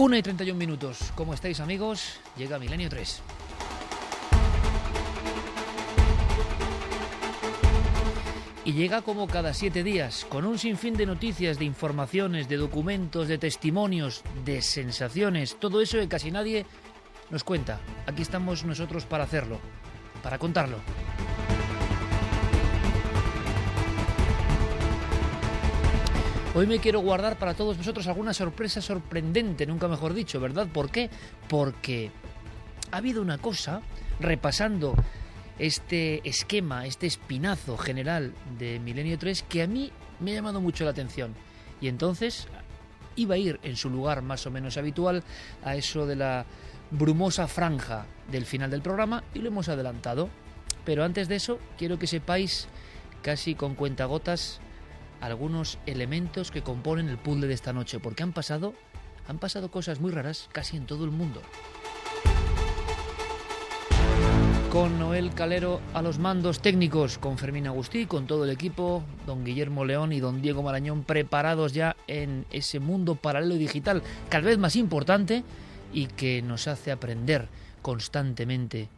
Una y 31 minutos. ¿Cómo estáis amigos? Llega Milenio 3. Y llega como cada siete días, con un sinfín de noticias, de informaciones, de documentos, de testimonios, de sensaciones, todo eso que casi nadie nos cuenta. Aquí estamos nosotros para hacerlo, para contarlo. Hoy me quiero guardar para todos vosotros alguna sorpresa sorprendente, nunca mejor dicho, ¿verdad? ¿Por qué? Porque ha habido una cosa, repasando este esquema, este espinazo general de Milenio 3, que a mí me ha llamado mucho la atención. Y entonces iba a ir en su lugar más o menos habitual a eso de la brumosa franja del final del programa y lo hemos adelantado. Pero antes de eso, quiero que sepáis, casi con cuentagotas, algunos elementos que componen el puzzle de esta noche, porque han pasado, han pasado cosas muy raras casi en todo el mundo. Con Noel Calero a los mandos técnicos, con Fermín Agustí, con todo el equipo, don Guillermo León y don Diego Marañón preparados ya en ese mundo paralelo digital cada vez más importante y que nos hace aprender constantemente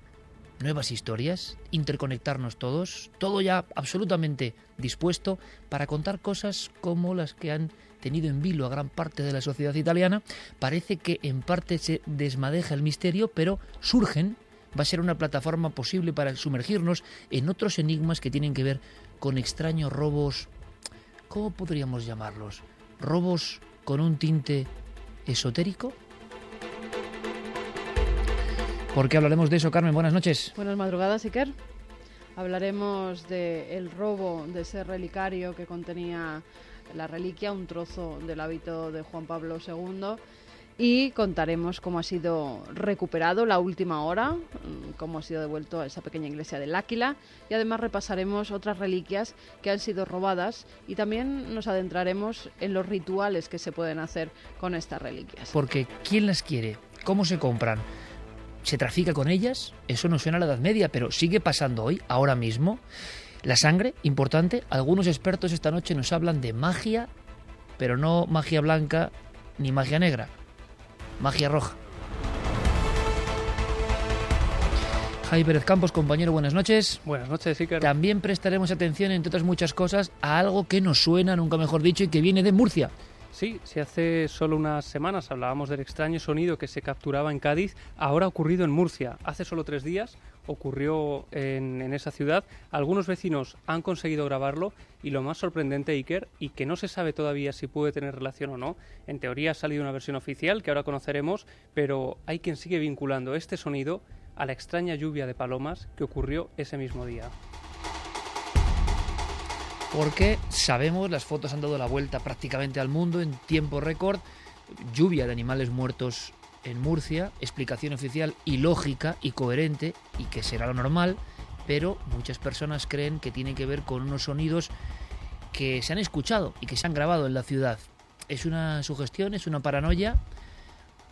nuevas historias, interconectarnos todos, todo ya absolutamente dispuesto para contar cosas como las que han tenido en vilo a gran parte de la sociedad italiana. Parece que en parte se desmadeja el misterio, pero surgen, va a ser una plataforma posible para sumergirnos en otros enigmas que tienen que ver con extraños robos, ¿cómo podríamos llamarlos? ¿Robos con un tinte esotérico? ¿Por qué hablaremos de eso, Carmen? Buenas noches. Buenas madrugadas, Iker. Hablaremos del robo de ese relicario que contenía la reliquia, un trozo del hábito de Juan Pablo II. Y contaremos cómo ha sido recuperado la última hora, mm, cómo ha sido devuelto a esa pequeña iglesia del Áquila. Y además repasaremos otras reliquias que han sido robadas y también nos adentraremos en los rituales que se pueden hacer con estas reliquias. Porque ¿quién las quiere? ¿Cómo se compran? Se trafica con ellas, eso no suena a la Edad Media, pero sigue pasando hoy, ahora mismo. La sangre, importante, algunos expertos esta noche nos hablan de magia, pero no magia blanca ni magia negra, magia roja. Jaime Pérez Campos, compañero, buenas noches. Buenas noches, Iker. También prestaremos atención, entre otras muchas cosas, a algo que nos suena, nunca mejor dicho, y que viene de Murcia. Sí, si hace solo unas semanas hablábamos del extraño sonido que se capturaba en Cádiz, ahora ha ocurrido en Murcia. Hace solo tres días ocurrió en, en, esa ciudad. Algunos vecinos han conseguido grabarlo y lo más sorprendente, Iker, y que no se sabe todavía si puede tener relación o no, en teoría ha salido una versión oficial que ahora conoceremos, pero hay quien sigue vinculando este sonido a la extraña lluvia de palomas que ocurrió ese mismo día porque sabemos, las fotos han dado la vuelta prácticamente al mundo en tiempo récord, lluvia de animales muertos en Murcia, explicación oficial y lógica y coherente y que será lo normal, pero muchas personas creen que tiene que ver con unos sonidos que se han escuchado y que se han grabado en la ciudad. Es una sugestión, es una paranoia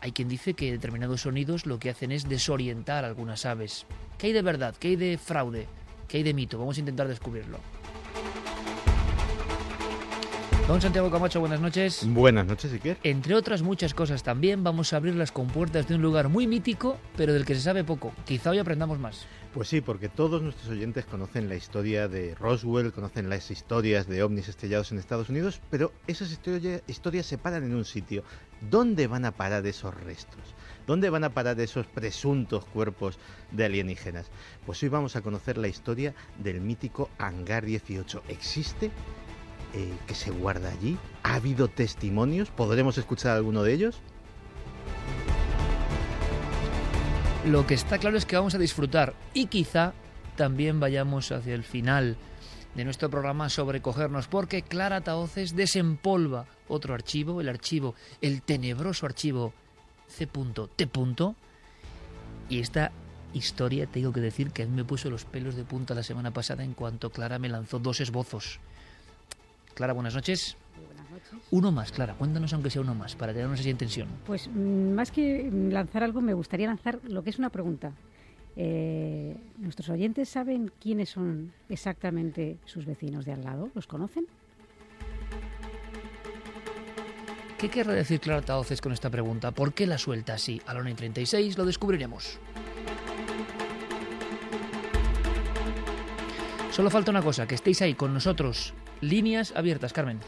hay quien dice que determinados sonidos lo que hacen es desorientar algunas aves. ¿Qué hay de verdad? ¿Qué hay de fraude? ¿Qué hay de mito? Vamos a intentar descubrirlo. Don Santiago Camacho, buenas noches. Buenas noches, Iker. Entre otras muchas cosas también vamos a abrir las compuertas de un lugar muy mítico, pero del que se sabe poco. Quizá hoy aprendamos más. Pues sí, porque todos nuestros oyentes conocen la historia de Roswell, conocen las historias de ovnis estrellados en Estados Unidos, pero esas historia- historias se paran en un sitio. ¿Dónde van a parar esos restos? ¿Dónde van a parar esos presuntos cuerpos de alienígenas? Pues hoy vamos a conocer la historia del mítico Hangar 18. ¿Existe? Eh, ¿Qué se guarda allí? ¿Ha habido testimonios? ¿Podremos escuchar alguno de ellos? Lo que está claro es que vamos a disfrutar y quizá también vayamos hacia el final de nuestro programa sobrecogernos porque Clara Taoces desempolva otro archivo, el archivo, el tenebroso archivo C.T. Y esta historia, te tengo que decir que a mí me puso los pelos de punta la semana pasada en cuanto Clara me lanzó dos esbozos. Clara, buenas noches. Buenas noches. Uno más, Clara, cuéntanos aunque sea uno más, para tenernos así en tensión. Pues mm, más que lanzar algo, me gustaría lanzar lo que es una pregunta. Eh, ¿Nuestros oyentes saben quiénes son exactamente sus vecinos de al lado? ¿Los conocen? ¿Qué querrá decir Clara Taoces con esta pregunta? ¿Por qué la suelta así? A la 1 y 36 lo descubriremos. Solo falta una cosa, que estéis ahí con nosotros. Líneas abiertas, Carmen.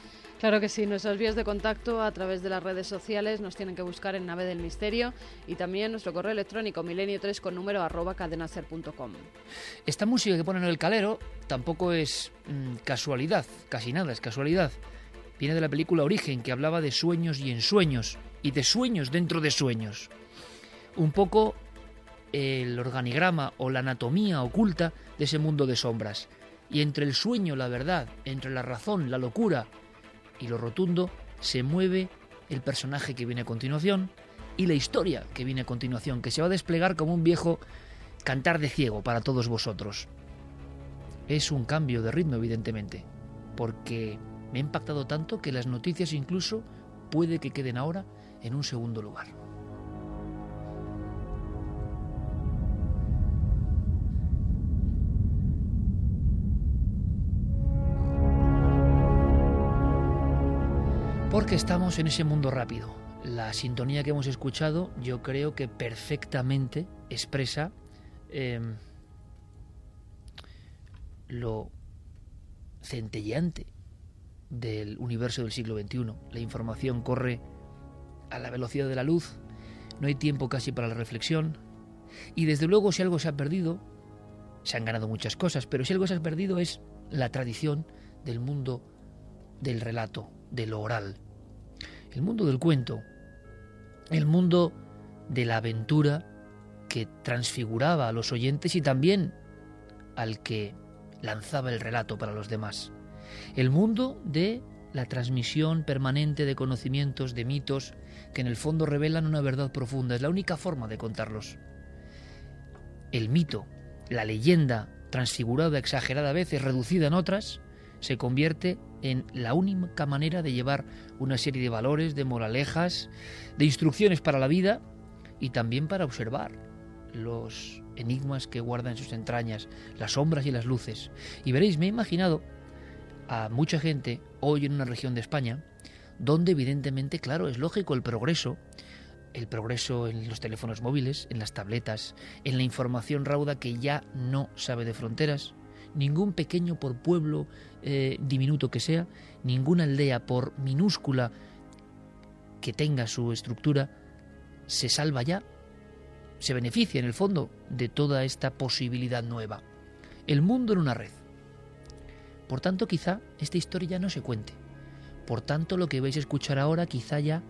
Claro que sí, nuestras vías de contacto a través de las redes sociales nos tienen que buscar en Nave del Misterio y también nuestro correo electrónico milenio3 con número arroba cadenaser.com. Esta música que ponen en el calero tampoco es mm, casualidad, casi nada es casualidad. Viene de la película Origen, que hablaba de sueños y ensueños, y de sueños dentro de sueños. Un poco el organigrama o la anatomía oculta de ese mundo de sombras. Y entre el sueño, la verdad, entre la razón, la locura y lo rotundo, se mueve el personaje que viene a continuación y la historia que viene a continuación, que se va a desplegar como un viejo cantar de ciego para todos vosotros. Es un cambio de ritmo, evidentemente, porque me ha impactado tanto que las noticias incluso puede que queden ahora en un segundo lugar. Estamos en ese mundo rápido. La sintonía que hemos escuchado yo creo que perfectamente expresa eh, lo centelleante del universo del siglo XXI. La información corre a la velocidad de la luz, no hay tiempo casi para la reflexión y desde luego si algo se ha perdido, se han ganado muchas cosas, pero si algo se ha perdido es la tradición del mundo del relato, de lo oral, el mundo del cuento, el mundo de la aventura que transfiguraba a los oyentes y también al que lanzaba el relato para los demás. El mundo de la transmisión permanente de conocimientos, de mitos, que en el fondo revelan una verdad profunda. Es la única forma de contarlos. El mito, la leyenda, transfigurada, exagerada a veces, reducida en otras, se convierte en la única manera de llevar una serie de valores, de moralejas, de instrucciones para la vida y también para observar los enigmas que guarda en sus entrañas, las sombras y las luces. Y veréis, me he imaginado a mucha gente hoy en una región de España donde evidentemente, claro, es lógico el progreso, el progreso en los teléfonos móviles, en las tabletas, en la información rauda que ya no sabe de fronteras, ningún pequeño por pueblo eh, diminuto que sea, ninguna aldea por minúscula que tenga su estructura, se salva ya, se beneficia en el fondo de toda esta posibilidad nueva. El mundo en una red. Por tanto, quizá esta historia ya no se cuente. Por tanto, lo que vais a escuchar ahora quizá ya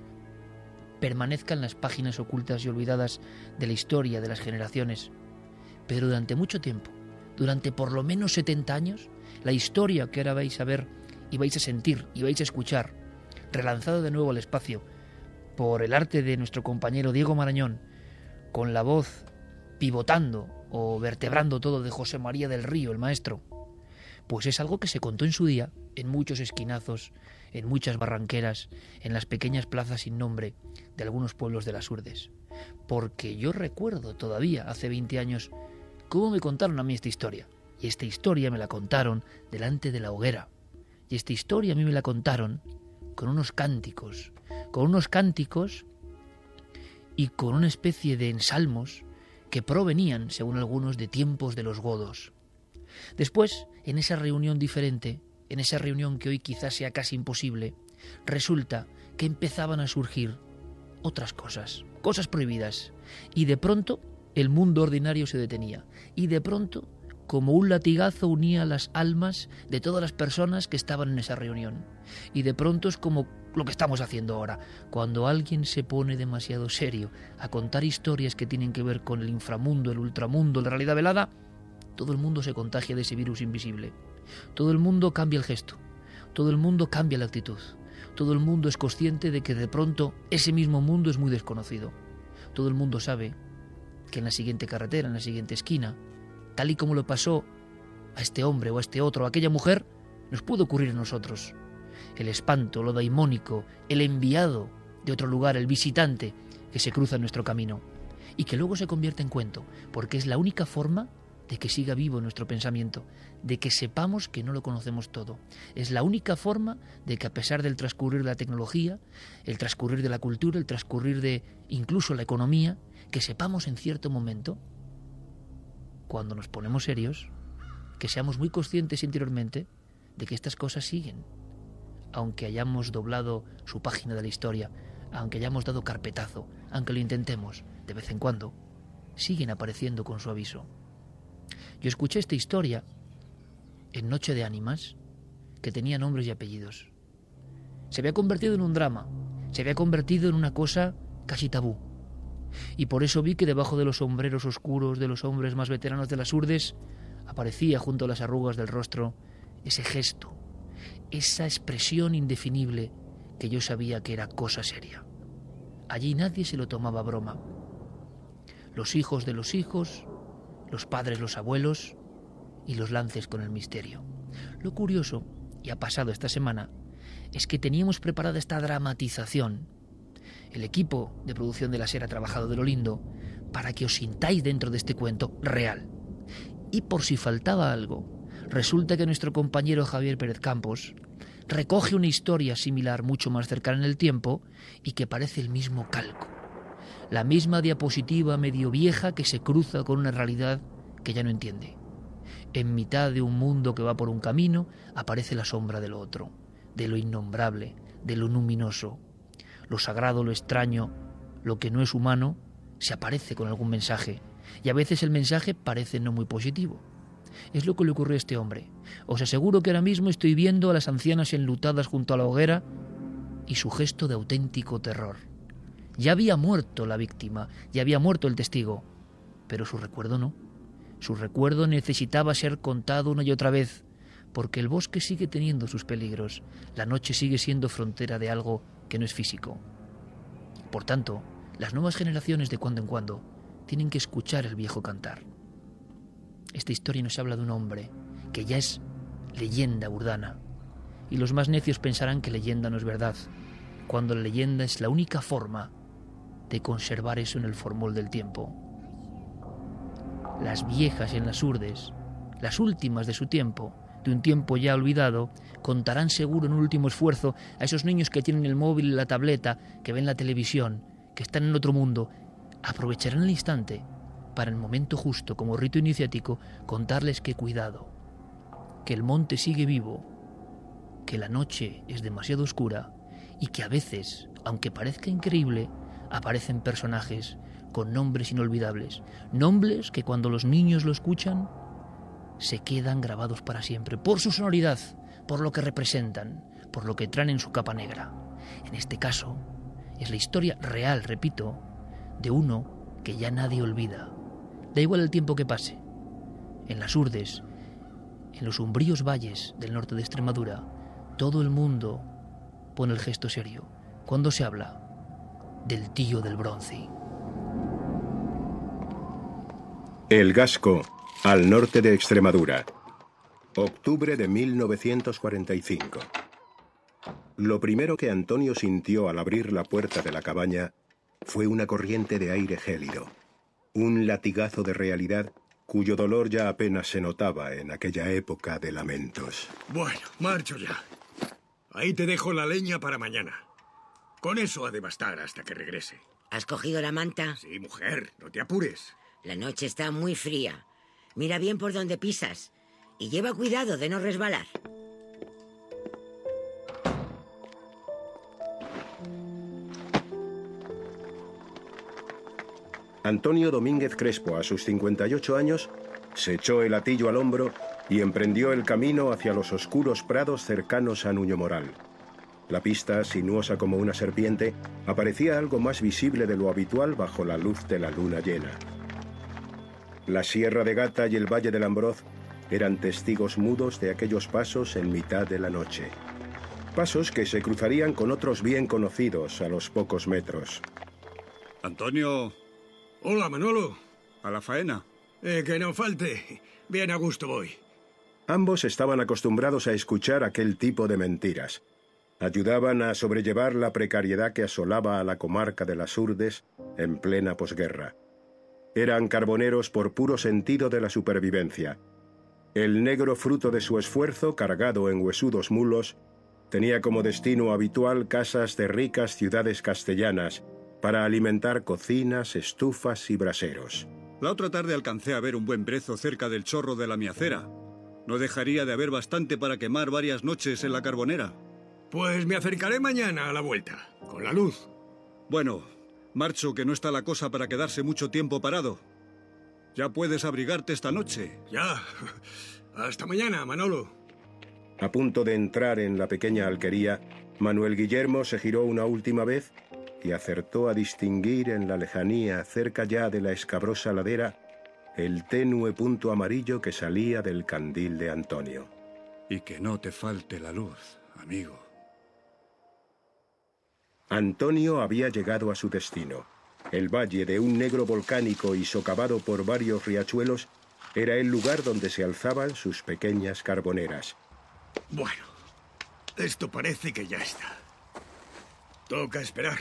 permanezca en las páginas ocultas y olvidadas de la historia de las generaciones. Pero durante mucho tiempo, durante por lo menos 70 años, la historia que ahora vais a ver y vais a sentir y vais a escuchar, relanzado de nuevo al espacio por el arte de nuestro compañero Diego Marañón, con la voz pivotando o vertebrando todo de José María del Río, el maestro, Pues es algo que se contó en su día, en muchos esquinazos, en muchas barranqueras, en las pequeñas plazas sin nombre de algunos pueblos de las Urdes. Porque yo recuerdo todavía, hace 20 años, cómo me contaron a mí esta historia. Y esta historia me la contaron delante de la hoguera. Y esta historia a mí me la contaron con unos cánticos, con unos cánticos y con una especie de ensalmos que provenían, según algunos, de tiempos de los godos. Después, en esa reunión diferente, en esa reunión que hoy quizás sea casi imposible, resulta que empezaban a surgir otras cosas, cosas prohibidas, y de pronto el mundo ordinario se detenía, y de pronto, como un latigazo unía las almas de todas las personas que estaban en esa reunión, y de pronto es como lo que estamos haciendo ahora, cuando alguien se pone demasiado serio a contar historias que tienen que ver con el inframundo, el ultramundo, la realidad velada, todo el mundo se contagia de ese virus invisible. Todo el mundo cambia el gesto, todo el mundo cambia la actitud, todo el mundo es consciente de que de pronto ese mismo mundo es muy desconocido. Todo el mundo sabe que en la siguiente carretera, en la siguiente esquina, tal y como lo pasó a este hombre o a este otro, a aquella mujer, nos pudo ocurrir a nosotros. El espanto, lo daimónico, el enviado de otro lugar, el visitante que se cruza en nuestro camino y que luego se convierte en cuento, porque es la única forma de que siga vivo nuestro pensamiento, de que sepamos que no lo conocemos todo. Es la única forma de que a pesar del transcurrir de la tecnología, el transcurrir de la cultura, el transcurrir de incluso la economía, que sepamos en cierto momento, cuando nos ponemos serios, que seamos muy conscientes interiormente de que estas cosas siguen, aunque hayamos doblado su página de la historia, aunque hayamos dado carpetazo, aunque lo intentemos de vez en cuando, siguen apareciendo con su aviso. Yo escuché esta historia en Noche de Ánimas, que tenía nombres y apellidos. Se había convertido en un drama, se había convertido en una cosa casi tabú. Y por eso vi que debajo de los sombreros oscuros de los hombres más veteranos de las urdes aparecía junto a las arrugas del rostro ese gesto, esa expresión indefinible que yo sabía que era cosa seria. Allí nadie se lo tomaba broma. Los hijos de los hijos, los padres, los abuelos y los lances con el misterio. Lo curioso, y ha pasado esta semana, es que teníamos preparada esta dramatización. El equipo de producción de la SER ha trabajado de lo lindo para que os sintáis dentro de este cuento real. Y por si faltaba algo, resulta que nuestro compañero Javier Pérez Campos recoge una historia similar mucho más cercana en el tiempo y que parece el mismo calco la misma diapositiva medio vieja que se cruza con una realidad que ya no entiende. En mitad de un mundo que va por un camino aparece la sombra de lo otro, de lo innombrable, de lo luminoso. Lo sagrado, lo extraño, lo que no es humano, se aparece con algún mensaje, y a veces el mensaje parece no muy positivo. Es lo que le ocurrió a este hombre. Os aseguro que ahora mismo estoy viendo a las ancianas enlutadas junto a la hoguera y su gesto de auténtico terror. Ya había muerto la víctima, ya había muerto el testigo, pero su recuerdo no. Su recuerdo necesitaba ser contado una y otra vez, porque el bosque sigue teniendo sus peligros, la noche sigue siendo frontera de algo que no es físico. Por tanto, las nuevas generaciones de cuando en cuando tienen que escuchar el viejo cantar. Esta historia nos habla de un hombre que ya es leyenda urdana, y los más necios pensarán que leyenda no es verdad, cuando la leyenda es la única forma de conservar eso en el formol del tiempo. Las viejas en las urdes, las últimas de su tiempo, de un tiempo ya olvidado, contarán seguro en un último esfuerzo a esos niños que tienen el móvil y la tableta, que ven la televisión, que están en otro mundo, aprovecharán el instante para el momento justo, como rito iniciático, contarles que cuidado, que el monte sigue vivo, que la noche es demasiado oscura y que a veces, aunque parezca increíble, aparecen personajes con nombres inolvidables, nombres que cuando los niños lo escuchan se quedan grabados para siempre, por su sonoridad, por lo que representan, por lo que traen en su capa negra. En este caso, es la historia real, repito, de uno que ya nadie olvida. Da igual el tiempo que pase. En las urdes, en los umbríos valles del norte de Extremadura, todo el mundo pone el gesto serio. Cuando se habla del tío del bronce. El Gasco, al norte de Extremadura. Octubre de 1945. Lo primero que Antonio sintió al abrir la puerta de la cabaña fue una corriente de aire gélido, un latigazo de realidad cuyo dolor ya apenas se notaba en aquella época de lamentos. Bueno, marcho ya. Ahí te dejo la leña para mañana. Con eso ha de bastar hasta que regrese. ¿Has cogido la manta? Sí, mujer, no te apures. La noche está muy fría. Mira bien por donde pisas y lleva cuidado de no resbalar. Antonio Domínguez Crespo, a sus 58 años, se echó el atillo al hombro y emprendió el camino hacia los oscuros prados cercanos a Nuño Moral. La pista, sinuosa como una serpiente, aparecía algo más visible de lo habitual bajo la luz de la luna llena. La Sierra de Gata y el Valle del Ambroz eran testigos mudos de aquellos pasos en mitad de la noche. Pasos que se cruzarían con otros bien conocidos a los pocos metros. Antonio. Hola, Manolo. A la faena. Eh, que no falte. Bien a gusto voy. Ambos estaban acostumbrados a escuchar aquel tipo de mentiras. Ayudaban a sobrellevar la precariedad que asolaba a la comarca de las Urdes en plena posguerra. Eran carboneros por puro sentido de la supervivencia. El negro fruto de su esfuerzo, cargado en huesudos mulos, tenía como destino habitual casas de ricas ciudades castellanas para alimentar cocinas, estufas y braseros. La otra tarde alcancé a ver un buen brezo cerca del chorro de la miacera. No dejaría de haber bastante para quemar varias noches en la carbonera. Pues me acercaré mañana a la vuelta, con la luz. Bueno, marcho que no está la cosa para quedarse mucho tiempo parado. Ya puedes abrigarte esta noche. Ya. Hasta mañana, Manolo. A punto de entrar en la pequeña alquería, Manuel Guillermo se giró una última vez y acertó a distinguir en la lejanía, cerca ya de la escabrosa ladera, el tenue punto amarillo que salía del candil de Antonio. Y que no te falte la luz, amigo. Antonio había llegado a su destino. El valle de un negro volcánico y socavado por varios riachuelos era el lugar donde se alzaban sus pequeñas carboneras. Bueno, esto parece que ya está. Toca esperar.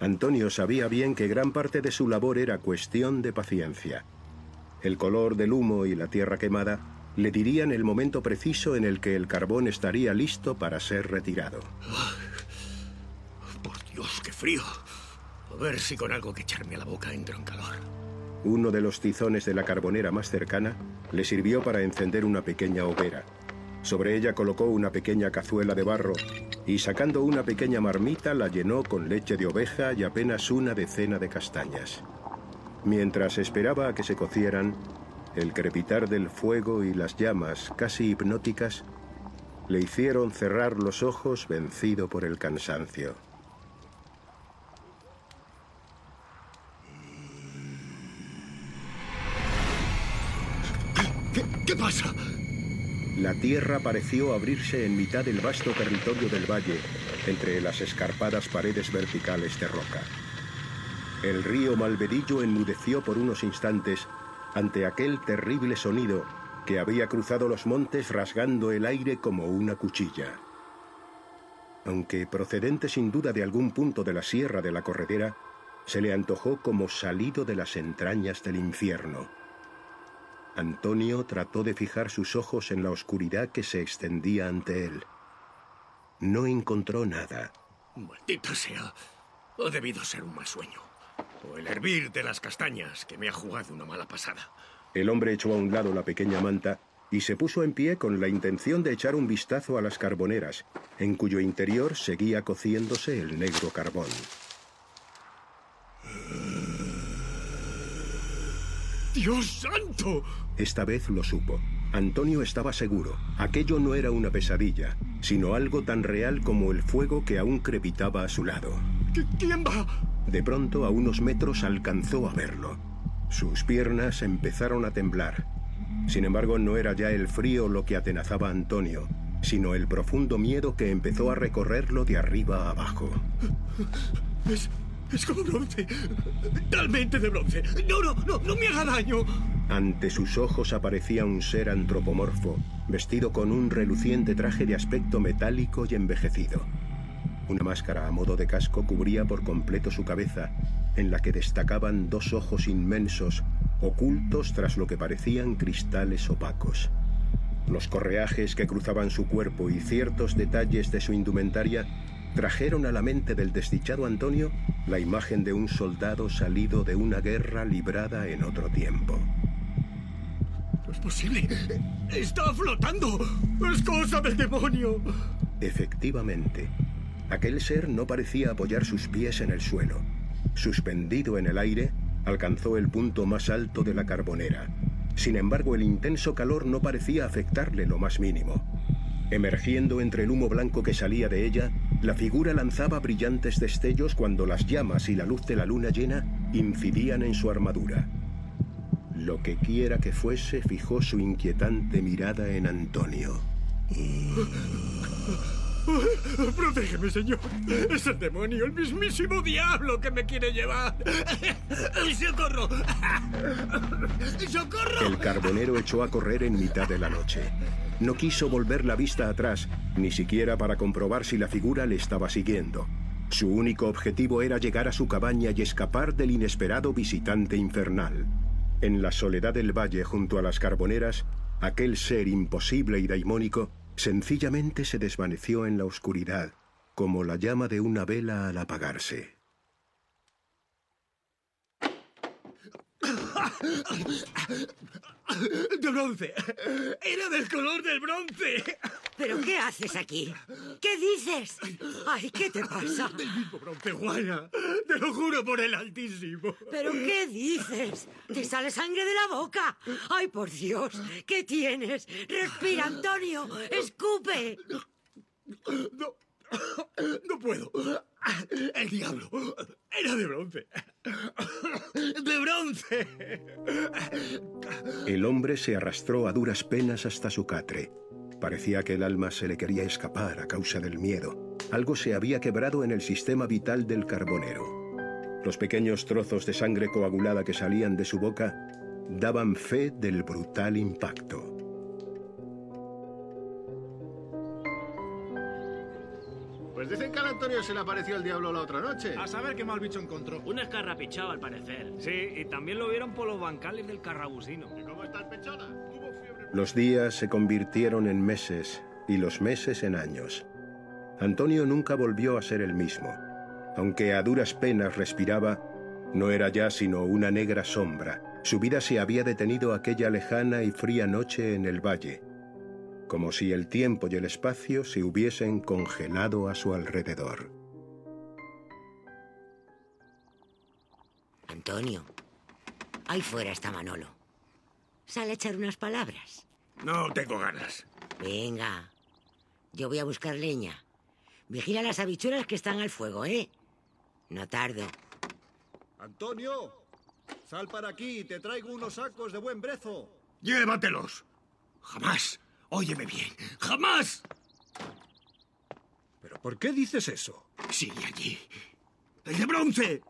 Antonio sabía bien que gran parte de su labor era cuestión de paciencia. El color del humo y la tierra quemada le dirían el momento preciso en el que el carbón estaría listo para ser retirado. Dios, qué frío. A ver si con algo que echarme a la boca entro en calor. Uno de los tizones de la carbonera más cercana le sirvió para encender una pequeña hoguera. Sobre ella colocó una pequeña cazuela de barro y sacando una pequeña marmita la llenó con leche de oveja y apenas una decena de castañas. Mientras esperaba a que se cocieran, el crepitar del fuego y las llamas, casi hipnóticas, le hicieron cerrar los ojos vencido por el cansancio. ¿Qué, pasa? La tierra pareció abrirse en mitad del vasto territorio del valle, entre las escarpadas paredes verticales de roca. El río Malvedillo enmudeció por unos instantes ante aquel terrible sonido que había cruzado los montes rasgando el aire como una cuchilla. Aunque procedente sin duda de algún punto de la sierra de la corredera, se le antojó como salido de las entrañas del infierno. Antonio trató de fijar sus ojos en la oscuridad que se extendía ante él. No encontró nada. Maldita sea. Ha debido ser un mal sueño. O el hervir de las castañas que me ha jugado una mala pasada. El hombre echó a un lado la pequeña manta y se puso en pie con la intención de echar un vistazo a las carboneras, en cuyo interior seguía cociéndose el negro carbón. ¡Dios santo! Esta vez lo supo. Antonio estaba seguro. Aquello no era una pesadilla, sino algo tan real como el fuego que aún crepitaba a su lado. ¿Quién va? De pronto, a unos metros, alcanzó a verlo. Sus piernas empezaron a temblar. Sin embargo, no era ya el frío lo que atenazaba a Antonio, sino el profundo miedo que empezó a recorrerlo de arriba a abajo. Es, es como bronce. Talmente de bronce. No, no, no, no me haga daño. Ante sus ojos aparecía un ser antropomorfo, vestido con un reluciente traje de aspecto metálico y envejecido. Una máscara a modo de casco cubría por completo su cabeza, en la que destacaban dos ojos inmensos, ocultos tras lo que parecían cristales opacos. Los correajes que cruzaban su cuerpo y ciertos detalles de su indumentaria trajeron a la mente del desdichado Antonio la imagen de un soldado salido de una guerra librada en otro tiempo. No es posible. Está flotando. Es cosa del demonio. Efectivamente, aquel ser no parecía apoyar sus pies en el suelo. Suspendido en el aire, alcanzó el punto más alto de la carbonera. Sin embargo, el intenso calor no parecía afectarle lo más mínimo. Emergiendo entre el humo blanco que salía de ella, la figura lanzaba brillantes destellos cuando las llamas y la luz de la luna llena incidían en su armadura. Lo que quiera que fuese fijó su inquietante mirada en Antonio. Protégeme, señor. Es el demonio, el mismísimo diablo que me quiere llevar. ¡Socorro! ¡Socorro! El carbonero echó a correr en mitad de la noche. No quiso volver la vista atrás, ni siquiera para comprobar si la figura le estaba siguiendo. Su único objetivo era llegar a su cabaña y escapar del inesperado visitante infernal. En la soledad del valle junto a las carboneras, aquel ser imposible y daimónico sencillamente se desvaneció en la oscuridad, como la llama de una vela al apagarse. De bronce. Era del color del bronce. ¿Pero qué haces aquí? ¿Qué dices? Ay, ¿qué te pasa? Del mismo bronce, Juana. Te lo juro por el Altísimo. ¿Pero qué dices? ¿Te sale sangre de la boca? Ay, por Dios, ¿qué tienes? Respira, Antonio. Escupe. No, no puedo. El diablo era de bronce. De bronce. El hombre se arrastró a duras penas hasta su catre. Parecía que el alma se le quería escapar a causa del miedo. Algo se había quebrado en el sistema vital del carbonero. Los pequeños trozos de sangre coagulada que salían de su boca daban fe del brutal impacto. Pues dicen que al Antonio se le apareció el diablo la otra noche. A saber qué mal bicho encontró. Un escarrapichado, al parecer. Sí, y también lo vieron por los bancales del carrabusino. ¿Y cómo está el pechona? Tuvo fiebre. Los días se convirtieron en meses y los meses en años. Antonio nunca volvió a ser el mismo. Aunque a duras penas respiraba, no era ya sino una negra sombra. Su vida se había detenido aquella lejana y fría noche en el valle, como si el tiempo y el espacio se hubiesen congelado a su alrededor. Antonio, ahí fuera está Manolo. Sale a echar unas palabras. No tengo ganas. Venga, yo voy a buscar leña. Vigila las habichuelas que están al fuego, ¿eh? No tardo. Antonio, sal para aquí, te traigo unos sacos de buen brezo. Llévatelos. Jamás. Óyeme bien. Jamás. ¿Pero por qué dices eso? Sigue allí. El de bronce.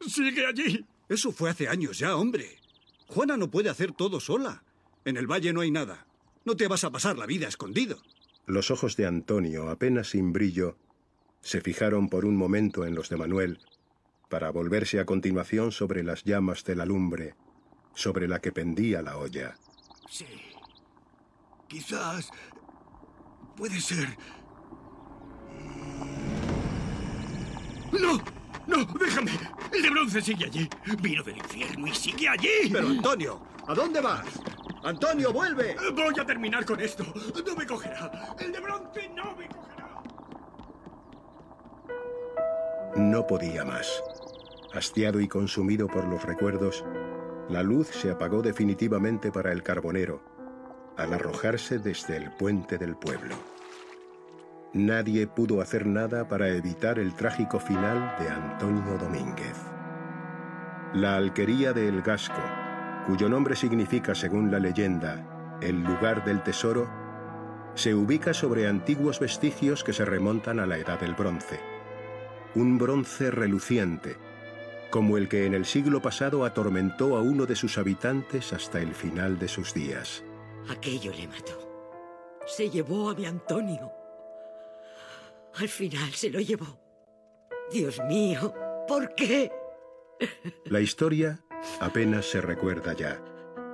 Sigue allí. Eso fue hace años ya, hombre. Juana no puede hacer todo sola. En el valle no hay nada. No te vas a pasar la vida escondido. Los ojos de Antonio, apenas sin brillo, se fijaron por un momento en los de Manuel, para volverse a continuación sobre las llamas de la lumbre, sobre la que pendía la olla. Sí. Quizás... Puede ser... ¡No! ¡No! ¡Déjame! El de bronce sigue allí. Vino del infierno y sigue allí. Pero Antonio, ¿a dónde vas? Antonio, vuelve. Voy a terminar con esto. No me cogerá. El de bronce no me cogerá. No podía más. Hastiado y consumido por los recuerdos, la luz se apagó definitivamente para el carbonero, al arrojarse desde el puente del pueblo. Nadie pudo hacer nada para evitar el trágico final de Antonio Domínguez. La alquería de El Gasco, cuyo nombre significa, según la leyenda, el lugar del tesoro, se ubica sobre antiguos vestigios que se remontan a la edad del bronce. Un bronce reluciente, como el que en el siglo pasado atormentó a uno de sus habitantes hasta el final de sus días. Aquello le mató. Se llevó a mi Antonio. Al final se lo llevó. Dios mío, ¿por qué? La historia apenas se recuerda ya.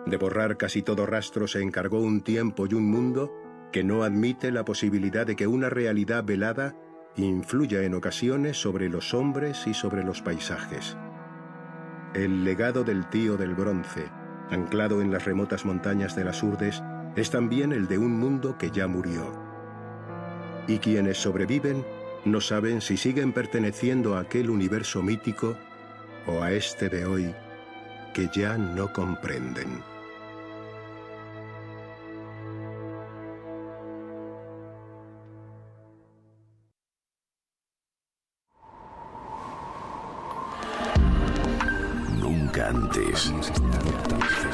De borrar casi todo rastro se encargó un tiempo y un mundo que no admite la posibilidad de que una realidad velada influya en ocasiones sobre los hombres y sobre los paisajes. El legado del tío del bronce, anclado en las remotas montañas de las Urdes, es también el de un mundo que ya murió. Y quienes sobreviven no saben si siguen perteneciendo a aquel universo mítico o a este de hoy que ya no comprenden. Nunca antes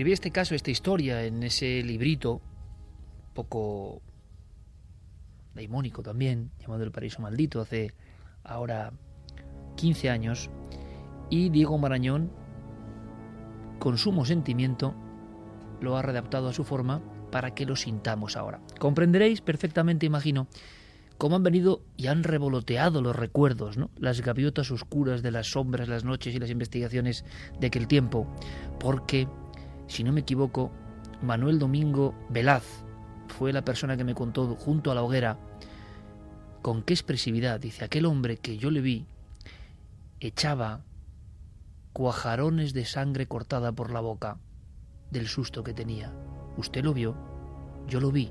Escribí este caso, esta historia, en ese librito, poco daimónico también, llamado El Paraíso Maldito, hace ahora 15 años, y Diego Marañón, con sumo sentimiento, lo ha redactado a su forma para que lo sintamos ahora. Comprenderéis perfectamente, imagino, cómo han venido y han revoloteado los recuerdos, ¿no? las gaviotas oscuras de las sombras, las noches y las investigaciones de aquel tiempo, porque si no me equivoco, Manuel Domingo Velaz fue la persona que me contó junto a la hoguera con qué expresividad, dice, aquel hombre que yo le vi echaba cuajarones de sangre cortada por la boca del susto que tenía. ¿Usted lo vio? Yo lo vi.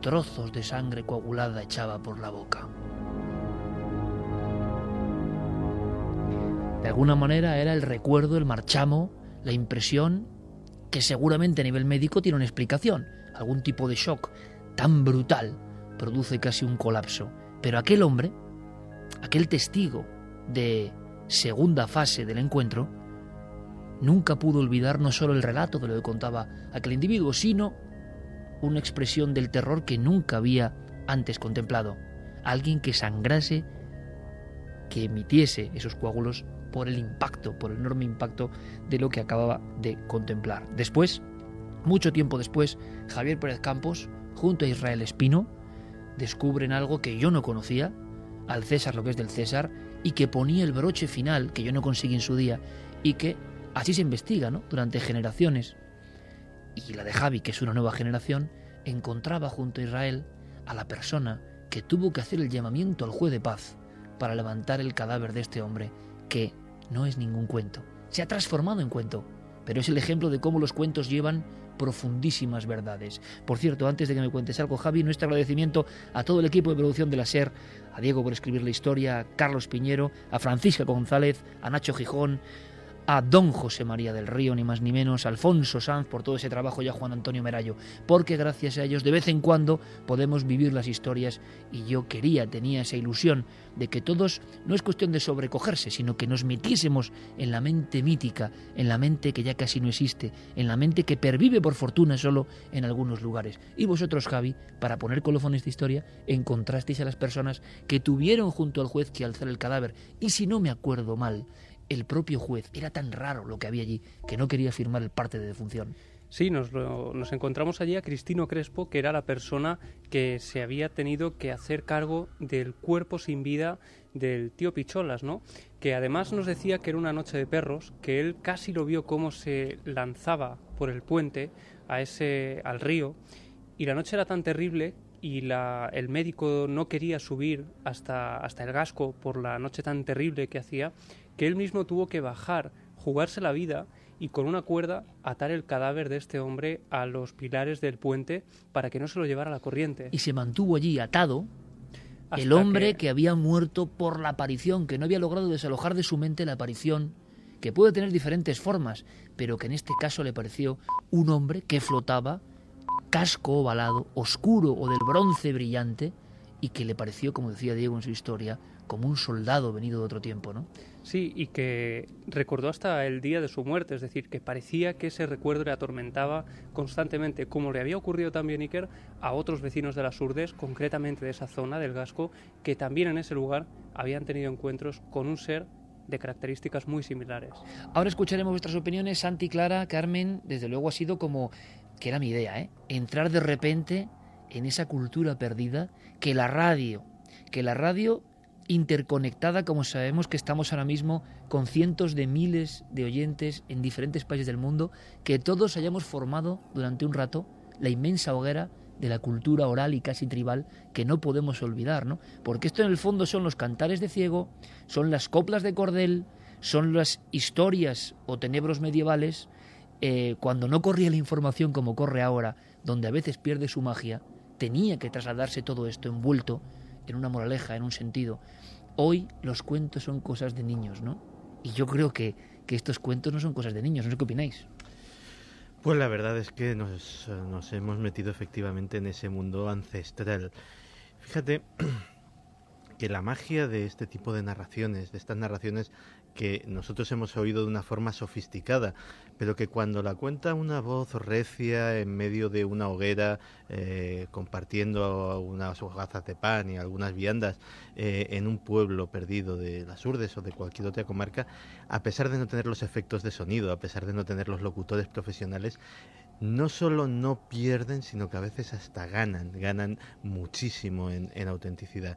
Trozos de sangre coagulada echaba por la boca. De alguna manera era el recuerdo, el marchamo, la impresión que seguramente a nivel médico tiene una explicación. Algún tipo de shock tan brutal produce casi un colapso. Pero aquel hombre, aquel testigo de segunda fase del encuentro, nunca pudo olvidar no solo el relato de lo que contaba aquel individuo, sino una expresión del terror que nunca había antes contemplado. Alguien que sangrase, que emitiese esos coágulos por el impacto, por el enorme impacto de lo que acababa de contemplar. Después, mucho tiempo después, Javier Pérez Campos, junto a Israel Espino, descubren algo que yo no conocía, al César lo que es del César, y que ponía el broche final que yo no conseguí en su día, y que así se investiga ¿no? durante generaciones. Y la de Javi, que es una nueva generación, encontraba junto a Israel a la persona que tuvo que hacer el llamamiento al juez de paz para levantar el cadáver de este hombre que no es ningún cuento. Se ha transformado en cuento, pero es el ejemplo de cómo los cuentos llevan profundísimas verdades. Por cierto, antes de que me cuentes algo, Javi, nuestro agradecimiento a todo el equipo de producción de la SER, a Diego por escribir la historia, a Carlos Piñero, a Francisca González, a Nacho Gijón, a don José María del Río, ni más ni menos, a Alfonso Sanz por todo ese trabajo y a Juan Antonio Merayo, porque gracias a ellos de vez en cuando podemos vivir las historias y yo quería, tenía esa ilusión de que todos no es cuestión de sobrecogerse, sino que nos metiésemos en la mente mítica, en la mente que ya casi no existe, en la mente que pervive por fortuna solo en algunos lugares. Y vosotros, Javi, para poner colofón esta historia, encontrasteis a las personas que tuvieron junto al juez que alzar el cadáver. Y si no me acuerdo mal, el propio juez. Era tan raro lo que había allí que no quería firmar el parte de defunción. Sí, nos, encontramos allí a Cristino Crespo, que era la persona que se había tenido que hacer cargo del cuerpo sin vida del tío Picholas, ¿no? Que además nos decía que era una noche de perros, que él casi lo vio cómo se lanzaba por el puente a ese al río y la noche era tan terrible y el médico no quería subir hasta, hasta el gasco por la noche tan terrible que hacía que él mismo tuvo que bajar, jugarse la vida y con una cuerda atar el cadáver de este hombre a los pilares del puente para que no se lo llevara la corriente. Y se mantuvo allí atado el hombre que... había muerto por la aparición, que no había logrado desalojar de su mente la aparición, que puede tener diferentes formas, pero que en este caso le pareció un hombre que flotaba, casco ovalado, oscuro o del bronce brillante, y que le pareció, como decía Diego en su historia, como un soldado venido de otro tiempo, ¿no? Sí, y que recordó hasta el día de su muerte, es decir, que parecía que ese recuerdo le atormentaba constantemente, como le había ocurrido también Iker a otros vecinos de las Urdes, concretamente de esa zona del Gasco, que también en ese lugar habían tenido encuentros con un ser de características muy similares. Ahora escucharemos vuestras opiniones, Santi, Clara, Carmen, desde luego ha sido como, que era mi idea, ¿eh? entrar de repente en esa cultura perdida que la radio, que la radio interconectada como sabemos que estamos ahora mismo con cientos de miles de oyentes en diferentes países del mundo, que todos hayamos formado durante un rato la inmensa hoguera de la cultura oral y casi tribal que no podemos olvidar, ¿no? Porque esto en el fondo son los cantares de ciego, son las coplas de cordel, son las historias o tenebros medievales, eh, cuando no corría la información como corre ahora, donde a veces pierde su magia, tenía que trasladarse todo esto envuelto en una moraleja, en un sentido. Hoy los cuentos son cosas de niños, ¿no? Y yo creo que, que estos cuentos no son cosas de niños, no sé qué opináis. Pues la verdad es que nos, nos hemos metido efectivamente en ese mundo ancestral. Fíjate que la magia de este tipo de narraciones, de estas narraciones que nosotros hemos oído de una forma sofisticada, pero que cuando la cuenta una voz recia en medio de una hoguera, eh, compartiendo unas hogazas de pan y algunas viandas eh, en un pueblo perdido de las Urdes o de cualquier otra comarca, a pesar de no tener los efectos de sonido, a pesar de no tener los locutores profesionales, no solo no pierden, sino que a veces hasta ganan, ganan muchísimo en, en autenticidad.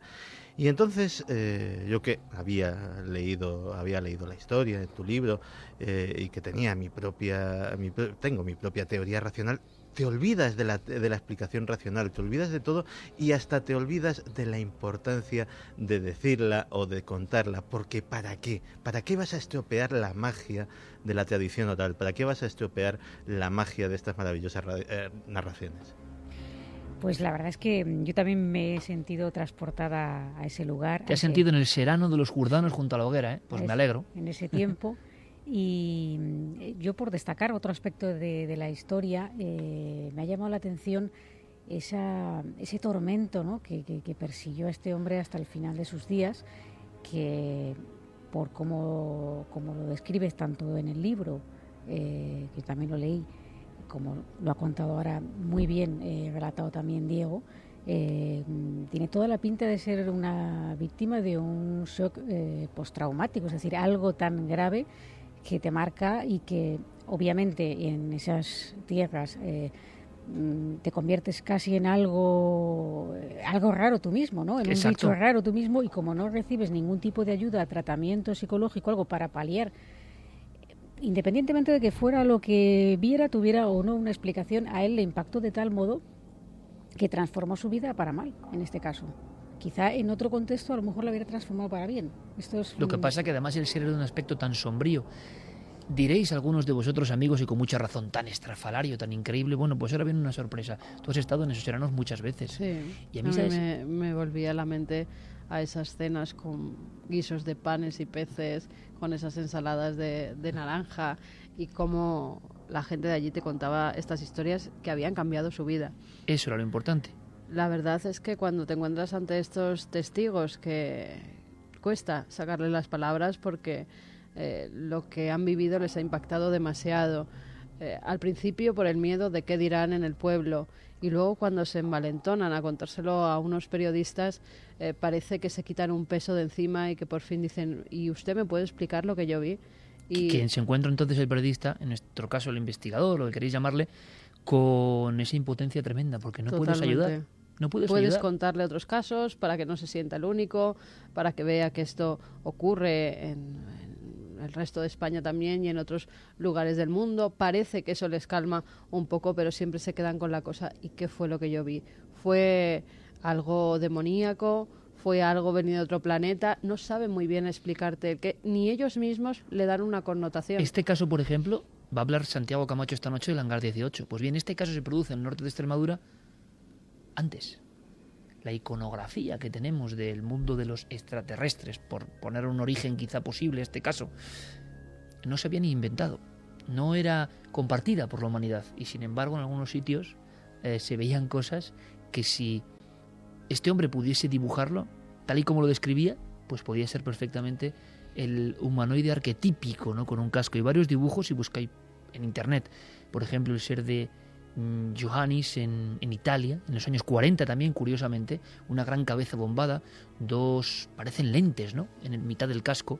Y entonces eh, yo que había leído, había leído la historia de tu libro eh, y que tenía mi propia, mi, tengo mi propia teoría racional, te olvidas de la, de la explicación racional, te olvidas de todo y hasta te olvidas de la importancia de decirla o de contarla, porque ¿para qué? ¿Para qué vas a estropear la magia de la tradición oral? ¿Para qué vas a estropear la magia de estas maravillosas eh, narraciones? Pues la verdad es que yo también me he sentido transportada a ese lugar. Te has sentido en el serano de los jurdanos junto a la hoguera, ¿eh? Pues me alegro. En ese tiempo. y mm, yo por destacar otro aspecto de, la historia, eh, me ha llamado la atención esa, ese tormento ¿no? que, persiguió a este hombre hasta el final de sus días, que por cómo, como lo describes tanto en el libro, eh, que también lo leí, como lo ha contado ahora muy bien, eh, relatado también Diego, eh, tiene toda la pinta de ser una víctima de un shock eh, postraumático, es decir, algo tan grave que te marca y que obviamente en esas tierras mm, te conviertes casi en algo algo raro tú mismo, ¿no? En un bicho raro tú mismo y como no recibes ningún tipo de ayuda, tratamiento psicológico, algo para paliar independientemente de que fuera lo que viera, tuviera o no una explicación, a él le impactó de tal modo que transformó su vida para mal, en este caso. Quizá en otro contexto a lo mejor la hubiera transformado para bien. Esto es lo que pasa que además el ser de un aspecto tan sombrío. Diréis algunos de vosotros amigos y con mucha razón, tan estrafalario, tan increíble. Bueno, pues ahora viene una sorpresa. Tú has estado en esos seranos muchas veces. Sí. Y a mí, Me, me volvía a la mente a esas cenas con guisos de panes y peces, con esas ensaladas de, naranja y cómo la gente de allí te contaba estas historias que habían cambiado su vida. Eso era lo importante. La verdad es que cuando te encuentras ante estos testigos que cuesta sacarle las palabras porque eh, lo que han vivido les ha impactado demasiado. Eh, al principio por el miedo de qué dirán en el pueblo y luego cuando se envalentonan a contárselo a unos periodistas eh, parece que se quitan un peso de encima y que por fin dicen ¿y usted me puede explicar lo que yo vi? Y... Quien se encuentra entonces el periodista, en nuestro caso el investigador, lo que queréis llamarle, con esa impotencia tremenda porque no puedes ayudar. No puedes, puedes contarle otros casos para que no se sienta el único, para que vea que esto ocurre en, el resto de España también y en otros lugares del mundo. Parece que eso les calma un poco, pero siempre se quedan con la cosa. ¿Y qué fue lo que yo vi? ¿Fue algo demoníaco? ¿Fue algo venido de otro planeta? No saben muy bien explicarte que ni ellos mismos le dan una connotación. Este caso, por ejemplo, va a hablar Santiago Camacho esta noche del Hangar 18. Pues bien, este caso se produce en el norte de Extremadura antes la iconografía que tenemos del mundo de los extraterrestres, por poner un origen quizá posible este caso, no se había ni inventado, no era compartida por la humanidad y sin embargo en algunos sitios eh, se veían cosas que si este hombre pudiese dibujarlo, tal y como lo describía, pues podía ser perfectamente el humanoide arquetípico, ¿no? Con un casco y varios dibujos y buscáis en internet, por ejemplo, el ser de Johannis en, en, Italia, en los años 40 también, curiosamente, una gran cabeza bombada, dos, parecen lentes, ¿no? En mitad del casco,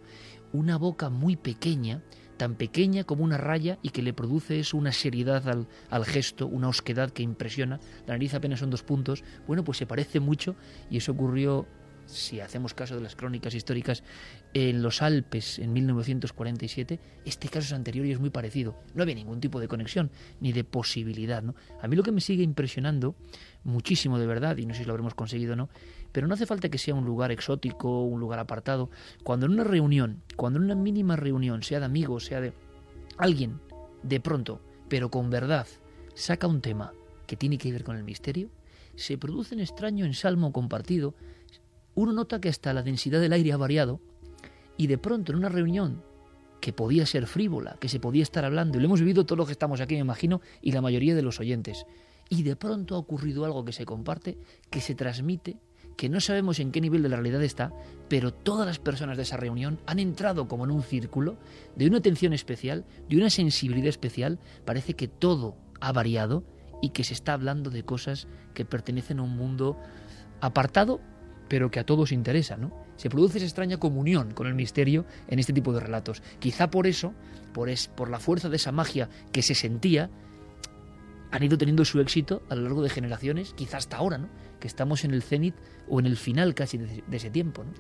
una boca muy pequeña, tan pequeña como una raya y que le produce eso una seriedad al, al, gesto, una osquedad que impresiona. La nariz apenas son dos puntos. Bueno, pues se parece mucho y eso ocurrió si hacemos caso de las crónicas históricas, en los Alpes en 1947, este caso es anterior y es muy parecido. No había ningún tipo de conexión ni de posibilidad. ¿no? A mí lo que me sigue impresionando muchísimo de verdad, y no sé si lo habremos conseguido o no, pero no hace falta que sea un lugar exótico, un lugar apartado. Cuando en una reunión, cuando en una mínima reunión, sea de amigos, sea de alguien, de pronto, pero con verdad, saca un tema que tiene que ver con el misterio, se produce un extraño ensalmo compartido uno nota que hasta la densidad del aire ha variado y de pronto en una reunión que podía ser frívola, que se podía estar hablando, y lo hemos vivido todos los que estamos aquí, me imagino, y la mayoría de los oyentes, y de pronto ha ocurrido algo que se comparte, que se transmite, que no sabemos en qué nivel de la realidad está, pero todas las personas de esa reunión han entrado como en un círculo de una atención especial, de una sensibilidad especial, parece que todo ha variado y que se está hablando de cosas que pertenecen a un mundo apartado pero que a todos interesa, ¿no? Se produce esa extraña comunión con el misterio en este tipo de relatos. Quizá por eso, por, es, por la fuerza de esa magia que se sentía, han ido teniendo su éxito a lo largo de generaciones, quizá hasta ahora, ¿no? Que estamos en el cenit o en el final casi de, de ese tiempo, ¿no?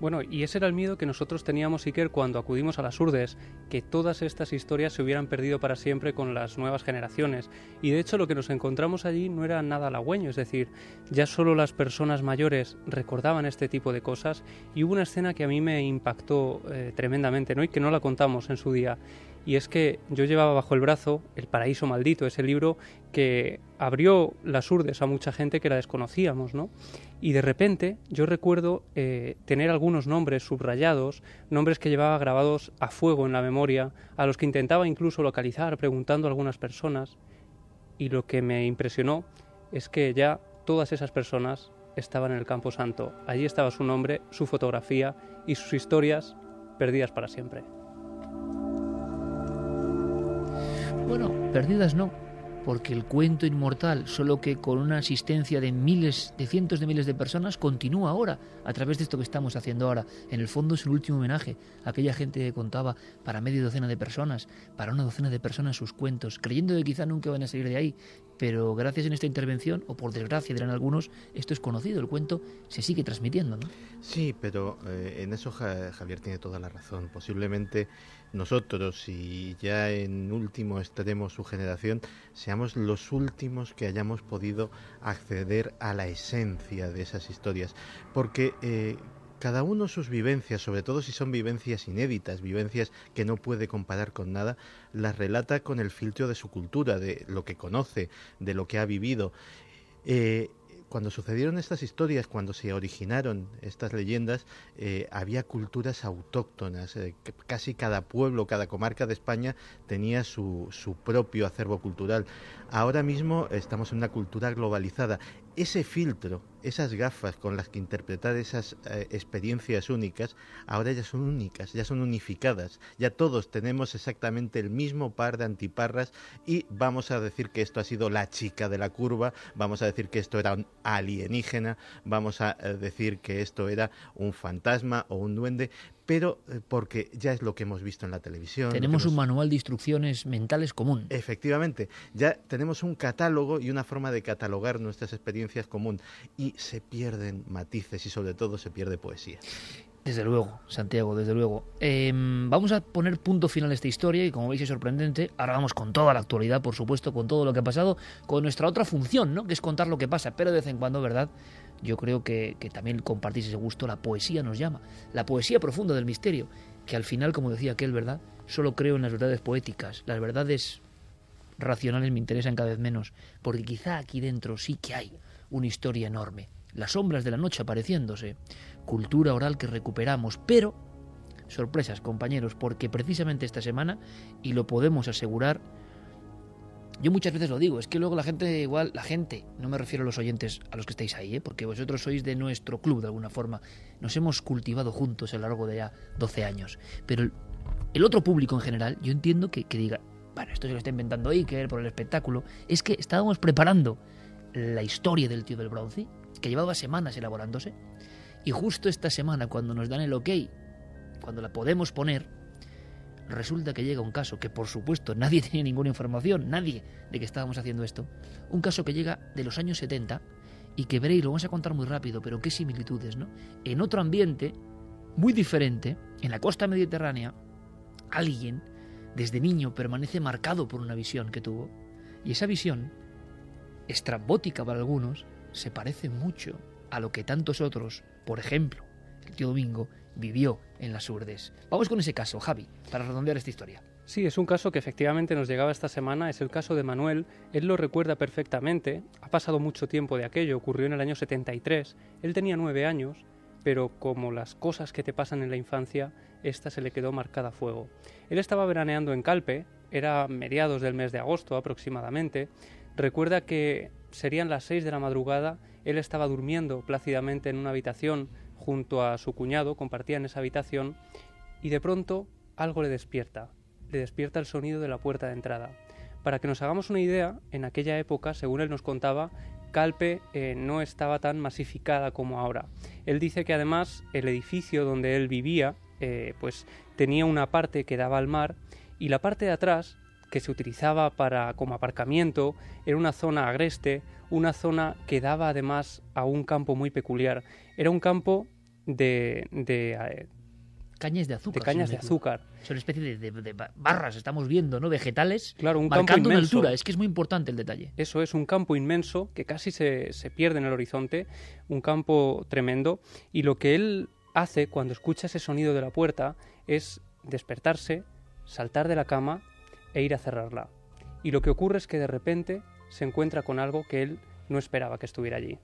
Bueno, y ese era el miedo que nosotros teníamos, Iker, cuando acudimos a las urdes, que todas estas historias se hubieran perdido para siempre con las nuevas generaciones. Y de hecho lo que nos encontramos allí no era nada halagüeño, es decir, ya solo las personas mayores recordaban este tipo de cosas y hubo una escena que a mí me impactó eh, tremendamente, ¿no? Y que no la contamos en su día. Y es que yo llevaba bajo el brazo El Paraíso Maldito, ese libro que abrió las urdes a mucha gente que la desconocíamos, ¿no? Y de repente yo recuerdo eh, tener algunos nombres subrayados, nombres que llevaba grabados a fuego en la memoria, a los que intentaba incluso localizar preguntando a algunas personas. Y lo que me impresionó es que ya todas esas personas estaban en el Campo Santo. Allí estaba su nombre, su fotografía y sus historias perdidas para siempre. Bueno, perdidas no, porque el cuento inmortal, solo que con una asistencia de miles, de cientos de miles de personas, continúa ahora, a través de esto que estamos haciendo ahora. En el fondo es el último homenaje a aquella gente que contaba para media docena de personas, para una docena de personas sus cuentos, creyendo que quizá nunca van a salir de ahí, pero gracias en esta intervención, o por desgracia dirán algunos, esto es conocido, el cuento se sigue transmitiendo, ¿no? Sí, pero eh, en eso Javier tiene toda la razón. Posiblemente nosotros, y ya en último extremo su generación, seamos los últimos que hayamos podido acceder a la esencia de esas historias. Porque eh, cada uno sus vivencias, sobre todo si son vivencias inéditas, vivencias que no puede comparar con nada, las relata con el filtro de su cultura, de lo que conoce, de lo que ha vivido. Eh, cuando sucedieron estas historias, cuando se originaron estas leyendas, eh, había culturas autóctonas. Eh, casi cada pueblo, cada comarca de España tenía su, su propio acervo cultural. Ahora mismo estamos en una cultura globalizada. Ese filtro, esas gafas con las que interpretar esas eh, experiencias únicas, ahora ya son únicas, ya son unificadas. Ya todos tenemos exactamente el mismo par de antiparras y vamos a decir que esto ha sido la chica de la curva, vamos a decir que esto era un alienígena, vamos a eh, decir que esto era un fantasma o un duende, pero eh, porque ya es lo que hemos visto en la televisión. Tenemos hemos... un manual de instrucciones mentales común. Efectivamente, ya tenemos un catálogo y una forma de catalogar nuestras experiencias común y se pierden matices y sobre todo se pierde poesía. Desde luego, Santiago, desde luego. Eh, vamos a poner punto final a esta historia y como veis es sorprendente. Ahora vamos con toda la actualidad, por supuesto, con todo lo que ha pasado, con nuestra otra función, ¿no? Que es contar lo que pasa, pero de vez en cuando, ¿verdad? Yo creo que, que también compartís ese gusto, la poesía nos llama, la poesía profunda del misterio, que al final, como decía aquel, ¿verdad? Solo creo en las verdades poéticas, las verdades racionales me interesan cada vez menos, porque quizá aquí dentro sí que hay una historia enorme, las sombras de la noche apareciéndose, cultura oral que recuperamos, pero sorpresas, compañeros, porque precisamente esta semana, y lo podemos asegurar, yo muchas veces lo digo, es que luego la gente, igual, la gente, no me refiero a los oyentes a los que estáis ahí, ¿eh? porque vosotros sois de nuestro club de alguna forma, nos hemos cultivado juntos a lo largo de ya 12 años, pero el, otro público en general, yo entiendo que, que diga, bueno, esto se lo está inventando Iker por el espectáculo, es que estábamos preparando la historia del tío del bronce, que llevaba semanas elaborándose, y justo esta semana, cuando nos dan el ok, cuando la podemos poner, resulta que llega un caso que por supuesto nadie tenía ninguna información, nadie de que estábamos haciendo esto, un caso que llega de los años 70 y que veréis, lo vamos a contar muy rápido, pero qué similitudes, ¿no? En otro ambiente muy diferente, en la costa mediterránea, alguien desde niño permanece marcado por una visión que tuvo y esa visión, estrambótica para algunos, se parece mucho a lo que tantos otros, por ejemplo, el tío Domingo, vivió en las Urdes. Vamos con ese caso, Javi, para redondear esta historia. Sí, es un caso que efectivamente nos llegaba esta semana, es el caso de Manuel, él lo recuerda perfectamente, ha pasado mucho tiempo de aquello, ocurrió en el año 73, él tenía nueve años, pero como las cosas que te pasan en la infancia, esta se le quedó marcada a fuego. Él estaba veraneando en Calpe, era mediados del mes de agosto aproximadamente, recuerda que serían las seis de la madrugada, él estaba durmiendo plácidamente en una habitación junto a su cuñado, compartían esa habitación, y de pronto algo le despierta, le despierta el sonido de la puerta de entrada. Para que nos hagamos una idea, en aquella época, según él nos contaba, Calpe eh, no estaba tan masificada como ahora. Él dice que además el edificio donde él vivía, eh, pues tenía una parte que daba al mar y la parte de atrás que se utilizaba para como aparcamiento era una zona agreste, una zona que daba además a un campo muy peculiar. Era un campo de, de eh, cañas de azúcar. De cañas de azúcar. Son una especie de, de, de, barras, estamos viendo, ¿no? Vegetales. Claro, un marcando campo una inmenso. altura. Es que es muy importante el detalle. Eso es un campo inmenso que casi se, se pierde en el horizonte, un campo tremendo. Y lo que él hace cuando escucha ese sonido de la puerta es despertarse, saltar de la cama e ir a cerrarla. Y lo que ocurre es que de repente se encuentra con algo que él no esperaba que estuviera allí.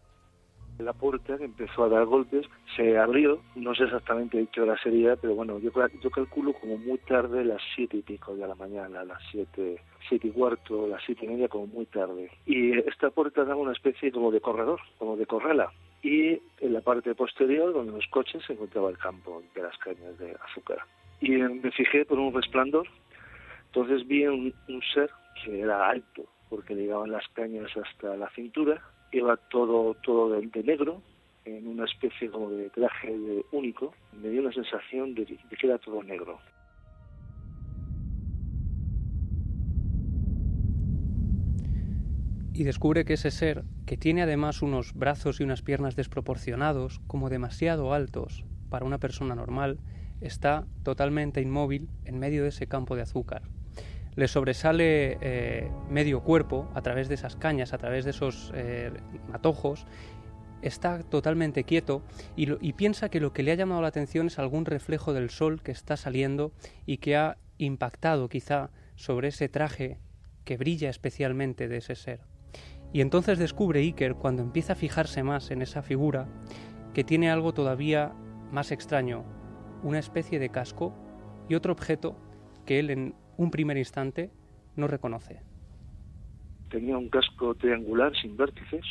La puerta empezó a dar golpes se abrió, no sé exactamente qué hora sería, pero bueno, yo, calculo como muy tarde, las siete y pico de la mañana, las siete, siete y cuarto, las siete y media, como muy tarde. Y esta puerta daba una especie como de corredor, como de correla. Y en la parte posterior, donde los coches, se encontraba el campo de las cañas de azúcar. Y me fijé por un resplandor, entonces vi un, ser que era alto, porque le llegaban las cañas hasta la cintura, iba todo todo de, negro en una especie como de traje único me dio la sensación de, que era todo negro. Y descubre que ese ser que tiene además unos brazos y unas piernas desproporcionados como demasiado altos para una persona normal está totalmente inmóvil en medio de ese campo de azúcar le sobresale eh, medio cuerpo a través de esas cañas, a través de esos eh, matojos, está totalmente quieto y, y, piensa que lo que le ha llamado la atención es algún reflejo del sol que está saliendo y que ha impactado quizá sobre ese traje que brilla especialmente de ese ser. Y entonces descubre Iker, cuando empieza a fijarse más en esa figura, que tiene algo todavía más extraño, una especie de casco y otro objeto que él en un primer instante no reconoce. Tenía un casco triangular sin vértices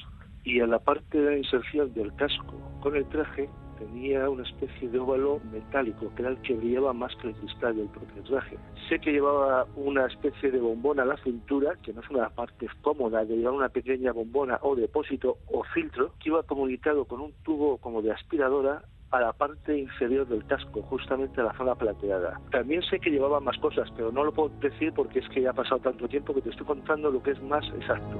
y en la parte de la inserción del casco con el traje tenía una especie de óvalo metálico que era el que brillaba más que el cristal del propio traje. Sé que llevaba una especie de bombona a la cintura, que no es una parte cómoda de llevar una pequeña bombona o depósito o filtro, que iba comunicado con un tubo como de aspiradora a la parte inferior del casco, justamente a la zona plateada. También sé que llevaba más cosas, pero no lo puedo decir porque es que ya ha pasado tanto tiempo que te estoy contando lo que es más exacto.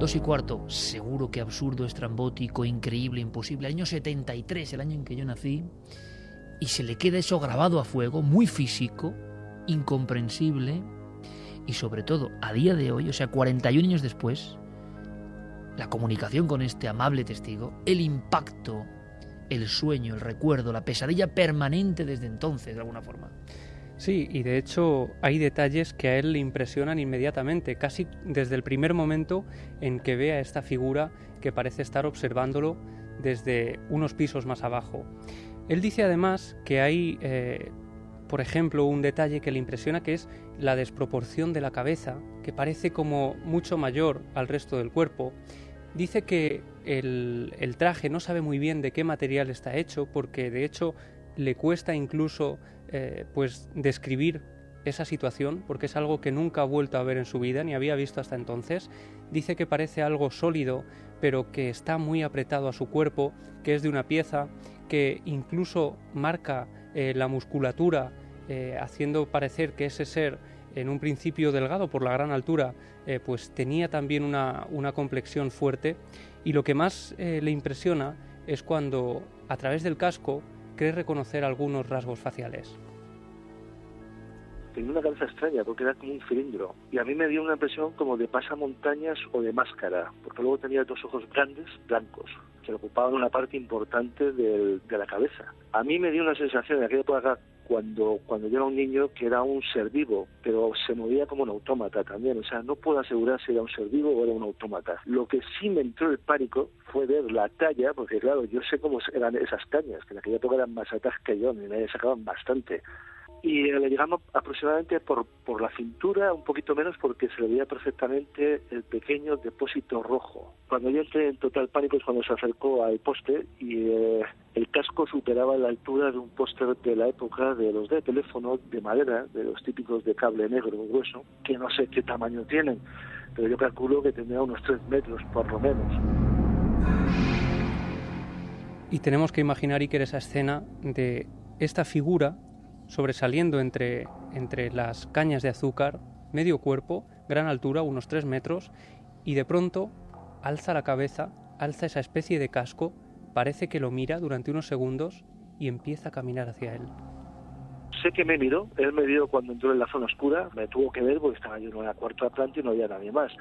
Dos y cuarto, seguro que absurdo, estrambótico, increíble, imposible. Año 73, el año en que yo nací, y se le queda eso grabado a fuego, muy físico, incomprensible, y sobre todo, a día de hoy, o sea, 41 años después, la comunicación con este amable testigo, el impacto, el sueño, el recuerdo, la pesadilla permanente desde entonces, de alguna forma. Sí, y de hecho hay detalles que a él le impresionan inmediatamente, casi desde el primer momento en que ve a esta figura que parece estar observándolo desde unos pisos más abajo. Él dice además que hay, eh, por ejemplo, un detalle que le impresiona que es la desproporción de la cabeza, que parece como mucho mayor al resto del cuerpo. Dice que el, traje no sabe muy bien de qué material está hecho, porque de hecho le cuesta incluso eh, pues describir esa situación, porque es algo que nunca ha vuelto a ver en su vida ni había visto hasta entonces. Dice que parece algo sólido, pero que está muy apretado a su cuerpo, que es de una pieza, que incluso marca eh, la musculatura, eh, haciendo parecer que ese ser, en un principio delgado por la gran altura, eh, pues tenía también una, una, complexión fuerte. Y lo que más le impresiona es cuando, a través del casco, cree reconocer algunos rasgos faciales tenía una cabeza extraña porque era como un cilindro. Y a mí me dio una impresión como de pasamontañas o de máscara, porque luego tenía dos ojos grandes, blancos, que ocupaban una parte importante de la cabeza. A mí me dio una sensación de aquella época cuando, cuando yo era un niño que era un ser vivo, pero se movía como un autómata también. O sea, no puedo asegurar si era un ser vivo o era un autómata. Lo que sí me entró el pánico fue ver la talla, porque claro, yo sé cómo eran esas cañas, que en aquella época eran más altas que yo, y me sacaban bastante y le llegamos aproximadamente por, por la cintura, un poquito menos porque se le veía perfectamente el pequeño depósito rojo. Cuando yo entré en total pánico es cuando se acercó al poste y eh, el casco superaba la altura de un poste de la época de los de teléfono de madera, de los típicos de cable negro grueso, que no sé qué tamaño tienen, pero yo calculo que tendría unos 3 metros por lo menos. Y tenemos que imaginar, Iker, esa escena de esta figura sobresaliendo entre, entre las cañas de azúcar, medio cuerpo, gran altura, unos tres metros, y de pronto alza la cabeza, alza esa especie de casco, parece que lo mira durante unos segundos y empieza a caminar hacia él. Sé que me miró, él me vio cuando entró en la zona oscura, me tuvo que ver porque estaba yo en la cuarta planta y no había nadie más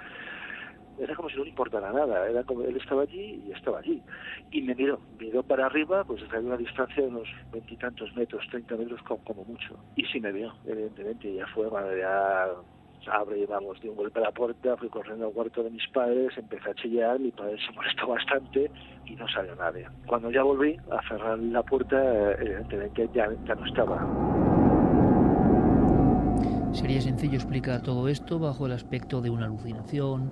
era como si no le importara nada, era como él estaba allí y estaba allí. Y me miró, miró para arriba, pues desde una distancia de unos veintitantos metros, treinta metros como, mucho. Y sí me vio, evidentemente, ya fue cuando ya abre, vamos, di un golpe a la puerta, fui corriendo al cuarto de mis padres, empecé a chillar, mi padre se molestó bastante y no salió nadie. Cuando ya volví a cerrar la puerta, evidentemente ya, ya no estaba. Sería sencillo explicar todo esto bajo el aspecto de una alucinación,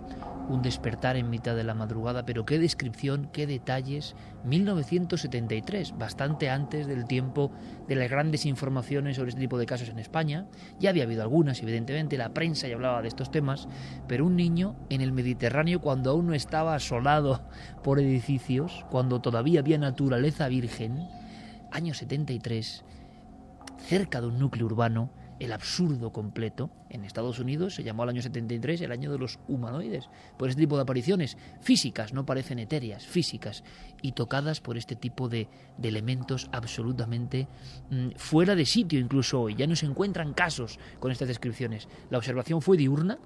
un despertar en mitad de la madrugada, pero qué descripción, qué detalles. 1973, bastante antes del tiempo de las grandes informaciones sobre este tipo de casos en España. Ya había habido algunas, evidentemente, la prensa ya hablaba de estos temas, pero un niño en el Mediterráneo cuando aún no estaba asolado por edificios, cuando todavía había naturaleza virgen, año 73, cerca de un núcleo urbano, el absurdo completo. En Estados Unidos se llamó al año 73 el año de los humanoides, por este tipo de apariciones físicas, no parecen etéreas, físicas, y tocadas por este tipo de, elementos absolutamente mm, fuera de sitio incluso hoy. Ya no se encuentran casos con estas descripciones. La observación fue diurna,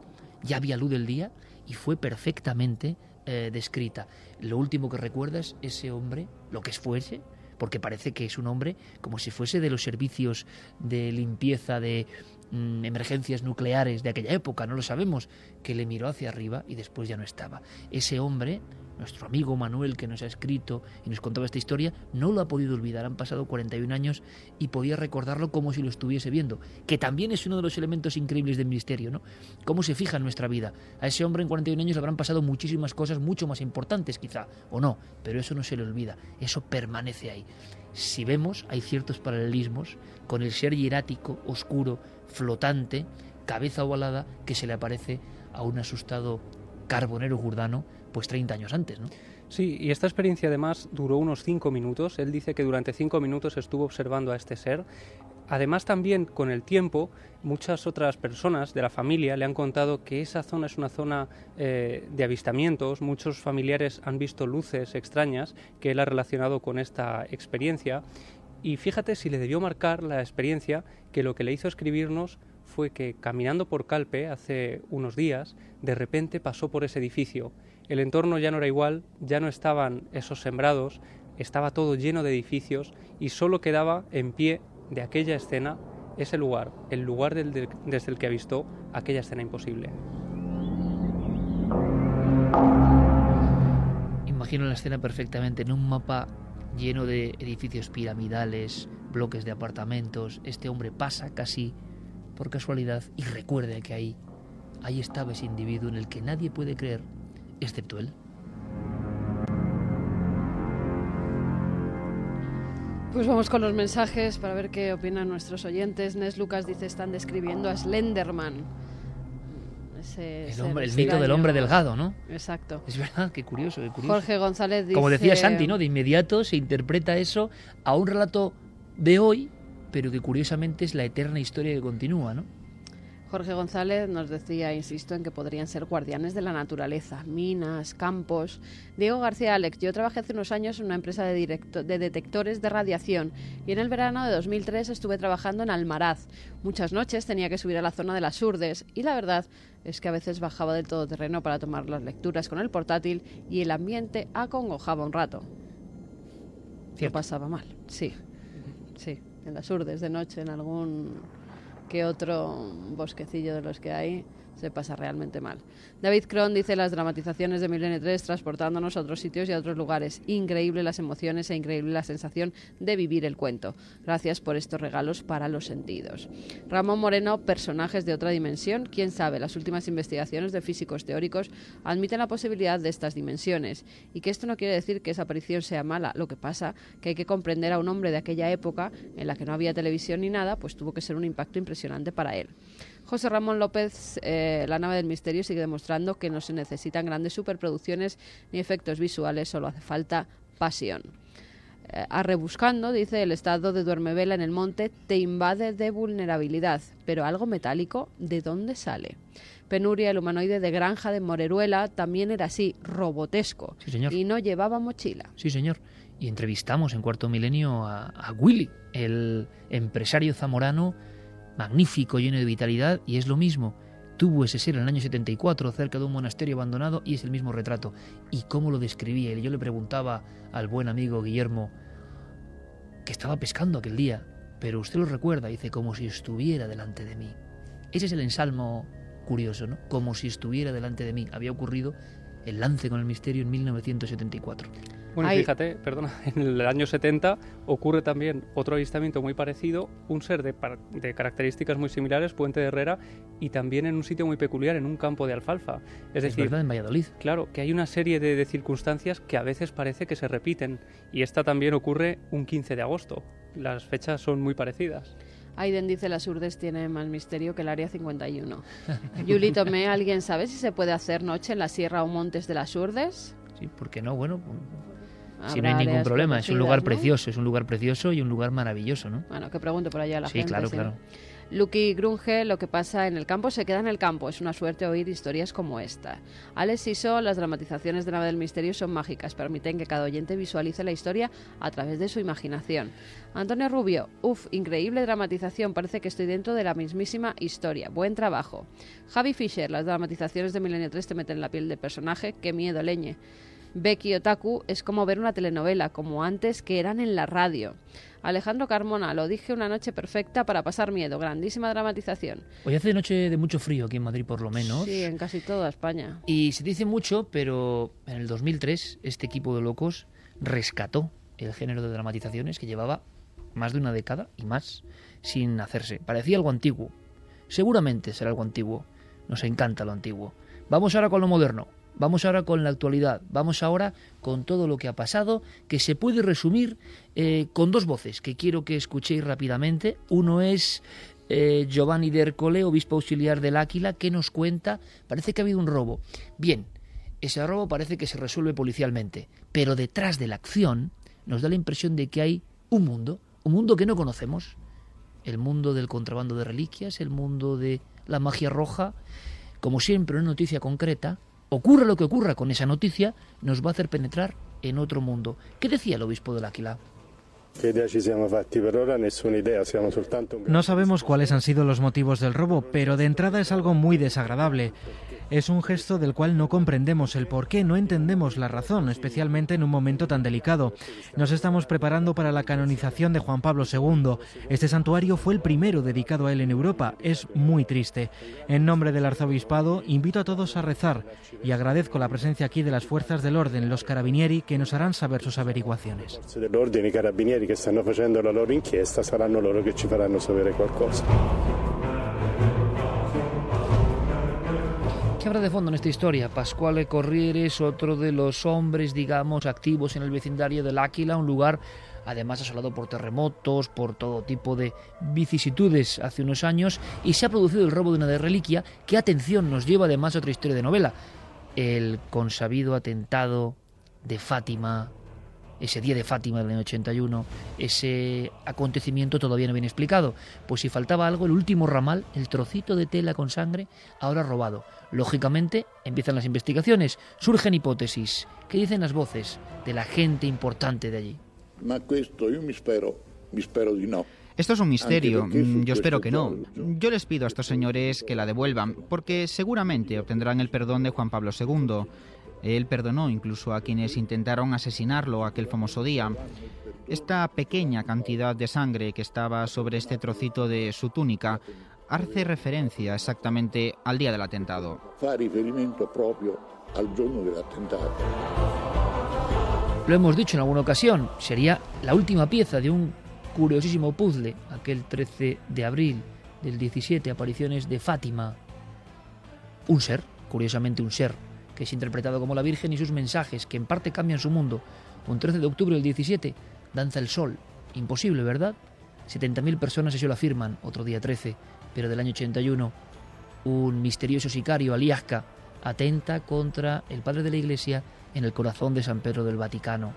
ya había luz del día y fue perfectamente eh, descrita. Lo último que recuerdas, ese hombre, lo que fuese, porque parece que es un hombre como si fuese de los servicios de limpieza de mm, emergencias nucleares de aquella época, no lo sabemos, que le miró hacia arriba y después ya no estaba. Ese hombre nuestro amigo Manuel que nos ha escrito y nos contaba esta historia, no lo ha podido olvidar. Han pasado 41 años y podía recordarlo como si lo estuviese viendo, que también es uno de los elementos increíbles del misterio, ¿no? Cómo se fija en nuestra vida. A ese hombre en 41 años le habrán pasado muchísimas cosas mucho más importantes quizá, o no, pero eso no se le olvida, eso permanece ahí. Si vemos, hay ciertos paralelismos con el ser hierático, oscuro, flotante, cabeza ovalada que se le aparece a un asustado carbonero gurdano pues 30 años antes, ¿no? Sí, y esta experiencia además duró unos 5 minutos. Él dice que durante 5 minutos estuvo observando a este ser. Además también con el tiempo muchas otras personas de la familia le han contado que esa zona es una zona eh, de avistamientos. Muchos familiares han visto luces extrañas que él ha relacionado con esta experiencia. Y fíjate si le debió marcar la experiencia que lo que le hizo escribirnos fue que caminando por Calpe hace unos días, de repente pasó por ese edificio el entorno ya no era igual, ya no estaban esos sembrados, estaba todo lleno de edificios y solo quedaba en pie de aquella escena ese lugar, el lugar desde el que ha visto aquella escena imposible. imagino la escena perfectamente en un mapa lleno de edificios piramidales, bloques de apartamentos. Este hombre pasa casi por casualidad y recuerda que ahí, ahí estaba ese individuo en el que nadie puede creer, excepto él. Pues vamos con los mensajes para ver qué opinan nuestros oyentes. Nes Lucas dice están describiendo a Slenderman. Ese El, hombre, el mito del hombre delgado, ¿no? Exacto. Es verdad, qué curioso, qué curioso. Jorge González dice... Como decía Santi, ¿no? De inmediato se interpreta eso a un relato de hoy, pero que curiosamente es la eterna historia que continúa, ¿no? Jorge González nos decía, insisto, en que podrían ser guardianes de la naturaleza, minas, campos. Diego García Alex, yo trabajé hace unos años en una empresa de, directo- de detectores de radiación y en el verano de 2003 estuve trabajando en Almaraz. Muchas noches tenía que subir a la zona de las Urdes y la verdad es que a veces bajaba del todoterreno para tomar las lecturas con el portátil y el ambiente acongojaba un rato. Lo pasaba mal, sí. Sí, en las Urdes de noche, en algún que otro bosquecillo de los que hay, se pasa realmente mal. David Cron dice las dramatizaciones de Milenio 3 transportándonos a otros sitios y a otros lugares. Increíble las emociones e increíble la sensación de vivir el cuento. Gracias por estos regalos para los sentidos. Ramón Moreno, personajes de otra dimensión. Quién sabe, las últimas investigaciones de físicos teóricos admiten la posibilidad de estas dimensiones. Y que esto no quiere decir que esa aparición sea mala. Lo que pasa que hay que comprender a un hombre de aquella época en la que no había televisión ni nada, pues tuvo que ser un impacto impresionante para él. José Ramón López, eh, La nave del misterio, sigue demostrando que no se necesitan grandes superproducciones ni efectos visuales, solo hace falta pasión. Eh, a rebuscando, dice, el estado de duermevela en el monte te invade de vulnerabilidad, pero algo metálico, ¿de dónde sale? Penuria, el humanoide de granja de Moreruela, también era así, robotesco, Sí, señor. y no llevaba mochila. Sí, señor. Y entrevistamos en Cuarto Milenio a, a Willy, el empresario zamorano, magnífico, lleno de vitalidad, y es lo mismo. Tuvo ese ser en el año 74 cerca de un monasterio abandonado y es el mismo retrato. ¿Y cómo lo describía? Yo le preguntaba al buen amigo Guillermo, que estaba pescando aquel día, pero usted lo recuerda, dice, como si estuviera delante de mí. Ese es el ensalmo curioso, ¿no? Como si estuviera delante de mí. Había ocurrido el lance con el misterio en 1974. Bueno, fíjate, perdona, en el año 70 ocurre también otro avistamiento muy parecido, un ser de, par- de características muy similares, Puente de Herrera, y también en un sitio muy peculiar, en un campo de alfalfa. Es, Es decir, verdad, en Valladolid. Claro, que hay una serie de, de circunstancias que a veces parece que se repiten, y esta también ocurre un 15 de agosto. Las fechas son muy parecidas. Aiden dice las urdes tiene más misterio que el área 51. Yuli Tomé, ¿alguien sabe si se puede hacer noche en la sierra o montes de las urdes? Sí, ¿por qué no? Bueno, si no hay ningún problema, es un lugar precioso, es un lugar precioso y un lugar maravilloso, ¿no? Bueno, que pregunte por allá a la Sí, gente. claro, sí. claro. Lucky Grunge, lo que pasa en el campo se queda en el campo. Es una suerte oír historias como esta. Alex Siso, las dramatizaciones de Nave del Misterio son mágicas. Permiten que cada oyente visualice la historia a través de su imaginación. Antonio Rubio, uff, increíble dramatización. Parece que estoy dentro de la mismísima historia. Buen trabajo. Javi Fisher, las dramatizaciones de Milenio 3 te meten en la piel del personaje. Qué miedo, leñe. Becky Otaku es como ver una telenovela, como antes que eran en la radio. Alejandro Carmona, lo dije una noche perfecta para pasar miedo, grandísima dramatización. Hoy hace noche de mucho frío aquí en Madrid, por lo menos. Sí, en casi toda España. Y se dice mucho, pero en el 2003 este equipo de locos rescató el género de dramatizaciones que llevaba más de una década y más sin hacerse. Parecía algo antiguo. Seguramente será algo antiguo. Nos encanta lo antiguo. Vamos ahora con lo moderno. Vamos ahora con la actualidad. Vamos ahora con todo lo que ha pasado, que se puede resumir eh, con dos voces que quiero que escuchéis rápidamente. Uno es eh, Giovanni de Ercole, obispo auxiliar del Áquila, que nos cuenta, parece que ha habido un robo. Bien, ese robo parece que se resuelve policialmente, pero detrás de la acción nos da la impresión de que hay un mundo, un mundo que no conocemos, el mundo del contrabando de reliquias, el mundo de la magia roja. Como siempre, una noticia concreta, ocurra lo que ocurra con esa noticia, nos va a hacer penetrar en otro mundo. ¿Qué decía el obispo del Áquila? No sabemos cuáles han sido los motivos del robo, pero de entrada es algo muy desagradable. Es un gesto del cual no comprendemos el por qué, no entendemos la razón, especialmente en un momento tan delicado. Nos estamos preparando para la canonización de Juan Pablo II. Este santuario fue el primero dedicado a él en Europa. Es muy triste. En nombre del arzobispado, invito a todos a rezar y agradezco la presencia aquí de las fuerzas del orden, los carabinieri, que nos harán saber sus averiguaciones. Dell'ordine, i carabinieri che stanno facendo la loro inchiesta saranno loro che ci faranno sapere qualcosa. ¿Qué habrá de fondo en esta historia? Pasquale Corriere es otro de los hombres, digamos, activos en el vecindario del Áquila, un lugar además asolado por terremotos, por todo tipo de vicisitudes hace unos años, y se ha producido el robo de una reliquia que, atención, nos lleva además a otra historia de novela, el consabido atentado de Fátima, ese día de Fátima del año 81, ese acontecimiento todavía no viene explicado. Pues si faltaba algo, el último ramal, el trocito de tela con sangre, ahora robado. Lógicamente, empiezan las investigaciones, surgen hipótesis. ¿Qué dicen las voces de la gente importante de allí? Ma questo io mi spero, mi spero di no. Esto es un misterio. Yo espero que no. Yo les pido a estos señores que la devuelvan, porque seguramente obtendrán el perdón de Juan Pablo II. Él perdonó incluso a quienes intentaron asesinarlo aquel famoso día. Esta pequeña cantidad de sangre que estaba sobre este trocito de su túnica hace referencia exactamente al día del atentado. Lo hemos dicho en alguna ocasión, sería la última pieza de un curiosísimo puzzle, aquel 13 de abril del 17, apariciones de Fátima. Un ser, curiosamente un ser, que es interpretado como la Virgen y sus mensajes, que en parte cambian su mundo. Un 13 de octubre del 17, danza el sol. Imposible, ¿verdad? 70.000 personas eso lo afirman, otro día 13, pero del año 81, un misterioso sicario, Aliasca, atenta contra el padre de la iglesia en el corazón de San Pedro del Vaticano.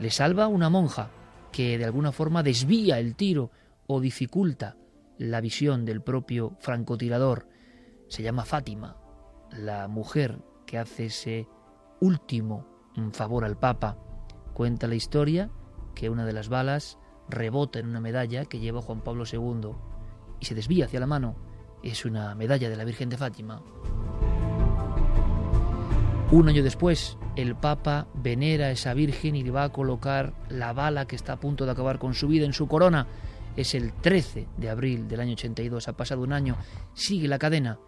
Le salva una monja que de alguna forma desvía el tiro o dificulta la visión del propio francotirador. Se llama Fátima, la mujer que hace ese último favor al Papa. Cuenta la historia que una de las balas rebota en una medalla que lleva Juan Pablo II y se desvía hacia la mano. Es una medalla de la Virgen de Fátima. Un año después, el Papa venera a esa Virgen y le va a colocar la bala que está a punto de acabar con su vida en su corona. Es el 13 de abril del año 82, ha pasado un año, sigue la cadena.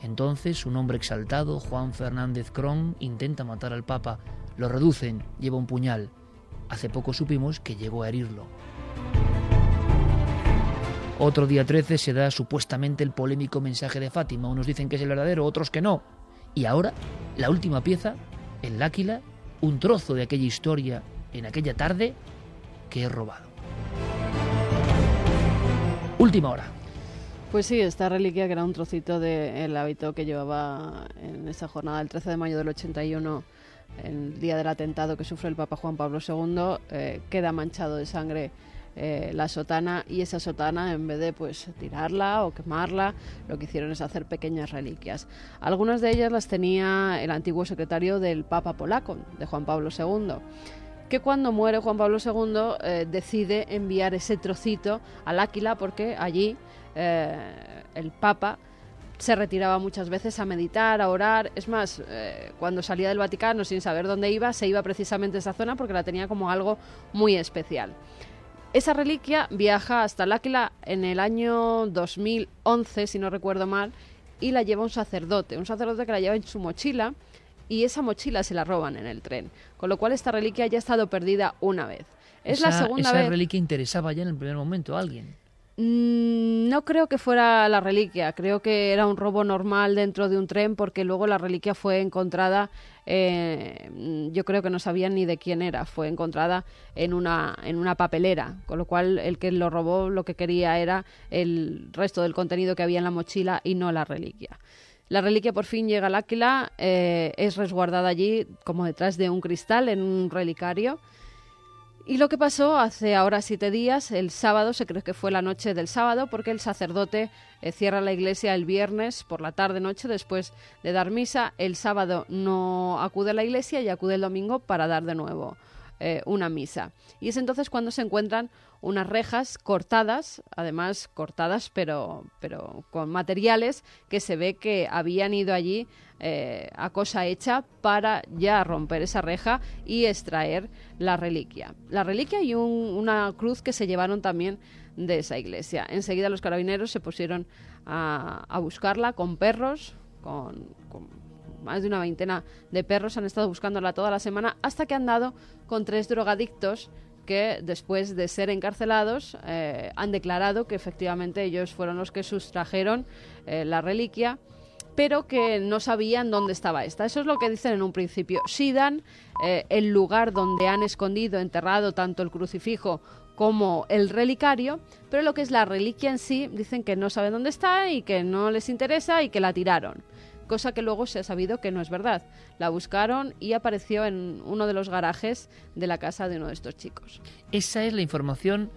Entonces, un hombre exaltado, Juan Fernández Cron, intenta matar al Papa, lo reducen, lleva un puñal. Hace poco supimos que llegó a herirlo. Otro día 13 se da supuestamente el polémico mensaje de Fátima. Unos dicen que es el verdadero, otros que no. Y ahora, la última pieza, el Láquila, un trozo de aquella historia en aquella tarde que he robado. Última hora. Pues sí, esta reliquia, que era un trocito del hábito que llevaba en esa jornada del 13 de mayo del 81, el día del atentado que sufre el Papa Juan Pablo II, eh, queda manchado de sangre eh, la sotana y esa sotana en vez de pues tirarla o quemarla lo que hicieron es hacer pequeñas reliquias. Algunas de ellas las tenía el antiguo secretario del Papa polaco de Juan Pablo II que cuando muere Juan Pablo II eh, decide enviar ese trocito al Áquila porque allí eh, el Papa se retiraba muchas veces a meditar, a orar. Es más, eh, cuando salía del Vaticano sin saber dónde iba, se iba precisamente a esa zona porque la tenía como algo muy especial. Esa reliquia viaja hasta el Áquila en el año 2011, si no recuerdo mal, y la lleva un sacerdote, un sacerdote que la lleva en su mochila y esa mochila se la roban en el tren, con lo cual esta reliquia ya ha estado perdida una vez. Es la segunda esa vez. reliquia interesaba ya en el primer momento a alguien. Mm, No creo que fuera la reliquia, creo que era un robo normal dentro de un tren porque luego la reliquia fue encontrada, eh, yo creo que no sabían ni de quién era, fue encontrada en una, en una papelera, con lo cual el que lo robó lo que quería era el resto del contenido que había en la mochila y no la reliquia. La reliquia por fin llega al Áquila, eh, es resguardada allí como detrás de un cristal en un relicario. Y lo que pasó hace ahora siete días, el sábado, se cree que fue la noche del sábado, porque el sacerdote eh, cierra la iglesia el viernes por la tarde-noche después de dar misa. El sábado no acude a la iglesia y acude el domingo para dar de nuevo eh, una misa. Y es entonces cuando se encuentran unas rejas cortadas, además cortadas pero, pero con materiales que se ve que habían ido allí eh, a cosa hecha para ya romper esa reja y extraer la reliquia. La reliquia y una cruz que se llevaron también de esa iglesia. Enseguida los carabineros se pusieron a, buscarla con perros, con, más de una veintena de perros han estado buscándola toda la semana hasta que han dado con tres drogadictos que después de ser encarcelados eh, han declarado que efectivamente ellos fueron los que sustrajeron eh, la reliquia pero que no sabían dónde estaba esta. Eso es lo que dicen en un principio. Sí dan eh, el lugar donde han escondido, enterrado tanto el crucifijo como el relicario, pero lo que es la reliquia en sí, dicen que no saben dónde está y que no les interesa y que la tiraron. Cosa que luego se ha sabido que no es verdad. La buscaron y apareció en uno de los garajes de la casa de uno de estos chicos. Esa es la información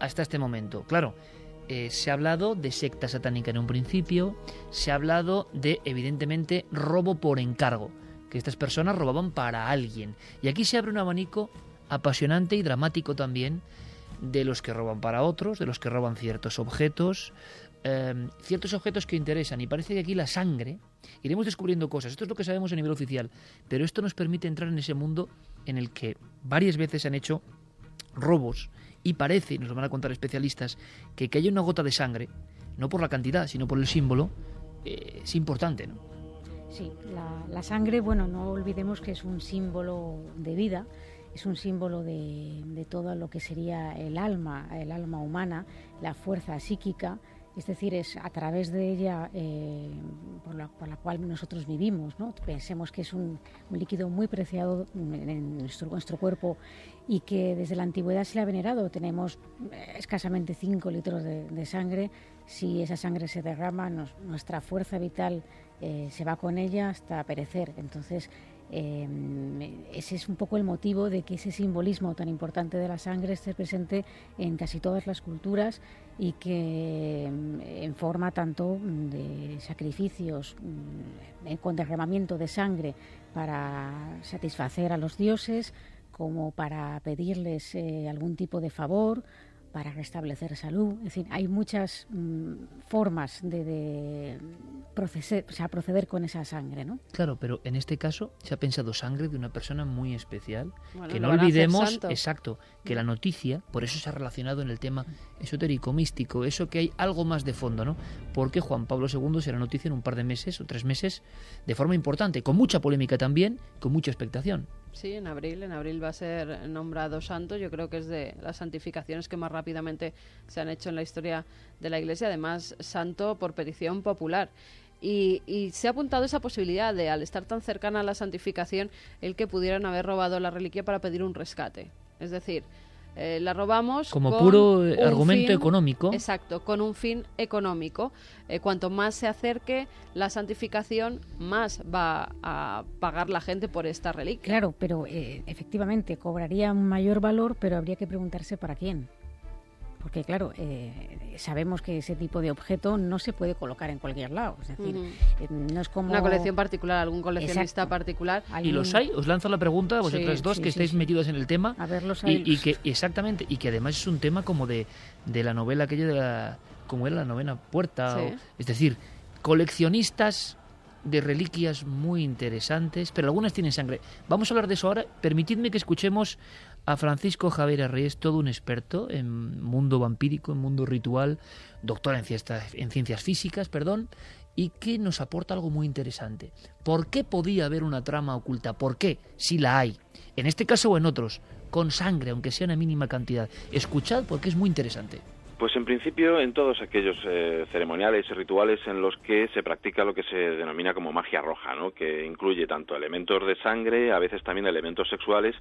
hasta este momento. Claro, eh, se ha hablado de secta satánica en un principio, se ha hablado de, evidentemente, robo por encargo, que estas personas robaban para alguien. Y aquí se abre un abanico apasionante y dramático también de los que roban para otros, de los que roban ciertos objetos, em, ciertos objetos que interesan. Y parece que aquí la sangre, iremos descubriendo cosas. Esto es lo que sabemos a nivel oficial, pero esto nos permite entrar en ese mundo en el que varias veces se han hecho robos y parece, nos lo van a contar especialistas, que que haya una gota de sangre, no por la cantidad, sino por el símbolo, eh, es importante, ¿no? Sí, la, sangre, bueno, no olvidemos que es un símbolo de vida, es un símbolo de, de todo lo que sería el alma, el alma humana, la fuerza psíquica, es decir, es a través de ella eh, por, la, cual nosotros vivimos. ¿no? Pensemos que es un, líquido muy preciado en nuestro, cuerpo y que desde la antigüedad se le ha venerado. Tenemos eh, escasamente 5 litros de, sangre. Si esa sangre se derrama, nuestra fuerza vital eh, se va con ella hasta perecer. Entonces, ese es un poco el motivo de que ese simbolismo tan importante de la sangre esté presente en casi todas las culturas y que em, en forma tanto de sacrificios mm, con derramamiento de sangre para satisfacer a los dioses como para pedirles eh, algún tipo de favor para restablecer salud. Es decir, hay muchas mm, formas de, proceder, proceder con esa sangre, ¿no? Claro, pero en este caso se ha pensado sangre de una persona muy especial. que no olvidemos, exacto, que la noticia, por eso se ha relacionado en el tema esotérico, místico, eso que hay algo más de fondo, ¿no? Porque Juan Pablo II será noticia en un par de meses o tres meses de forma importante, con mucha polémica también, con mucha expectación. Sí, en abril. En abril va a ser nombrado santo. Yo creo que es de las santificaciones que más rápidamente se han hecho en la historia de la Iglesia. Además, santo por petición popular. Y, y, se ha apuntado esa posibilidad de, al estar tan cercana a la santificación, el que pudieran haber robado la reliquia para pedir un rescate. Es decir, eh, la robamos como puro eh, argumento económico. Exacto, con un fin económico. Eh, cuanto más se acerque la santificación, más va a pagar la gente por esta reliquia. Claro, pero efectivamente cobraría un mayor valor, pero habría que preguntarse para quién porque claro, eh, sabemos que ese tipo de objeto no se puede colocar en cualquier lado. Es decir, eh, no es como... Una colección particular, algún coleccionista particular. ¿Y los hay? Os lanzo la pregunta, vosotros dos que estáis metidos en el tema. A ver, los hay. Y, que, exactamente, y que además es un tema como de, de la novela aquella de la... como era la novena puerta. es decir, coleccionistas de reliquias muy interesantes, pero algunas tienen sangre. Vamos a hablar de eso ahora. Permitidme que escuchemos a Francisco Javier Arreyes, todo un experto en mundo vampírico, en mundo ritual, doctor en ciencias, en ciencias físicas, perdón, y que nos aporta algo muy interesante. ¿Por qué podía haber una trama oculta? ¿Por qué? Si la hay. En este caso o en otros, con sangre, aunque sea una mínima cantidad. Escuchad porque es muy interesante. Pues en principio en todos aquellos eh, ceremoniales y rituales en los que se practica lo que se denomina como magia roja, ¿no? que incluye tanto elementos de sangre, a veces también elementos sexuales,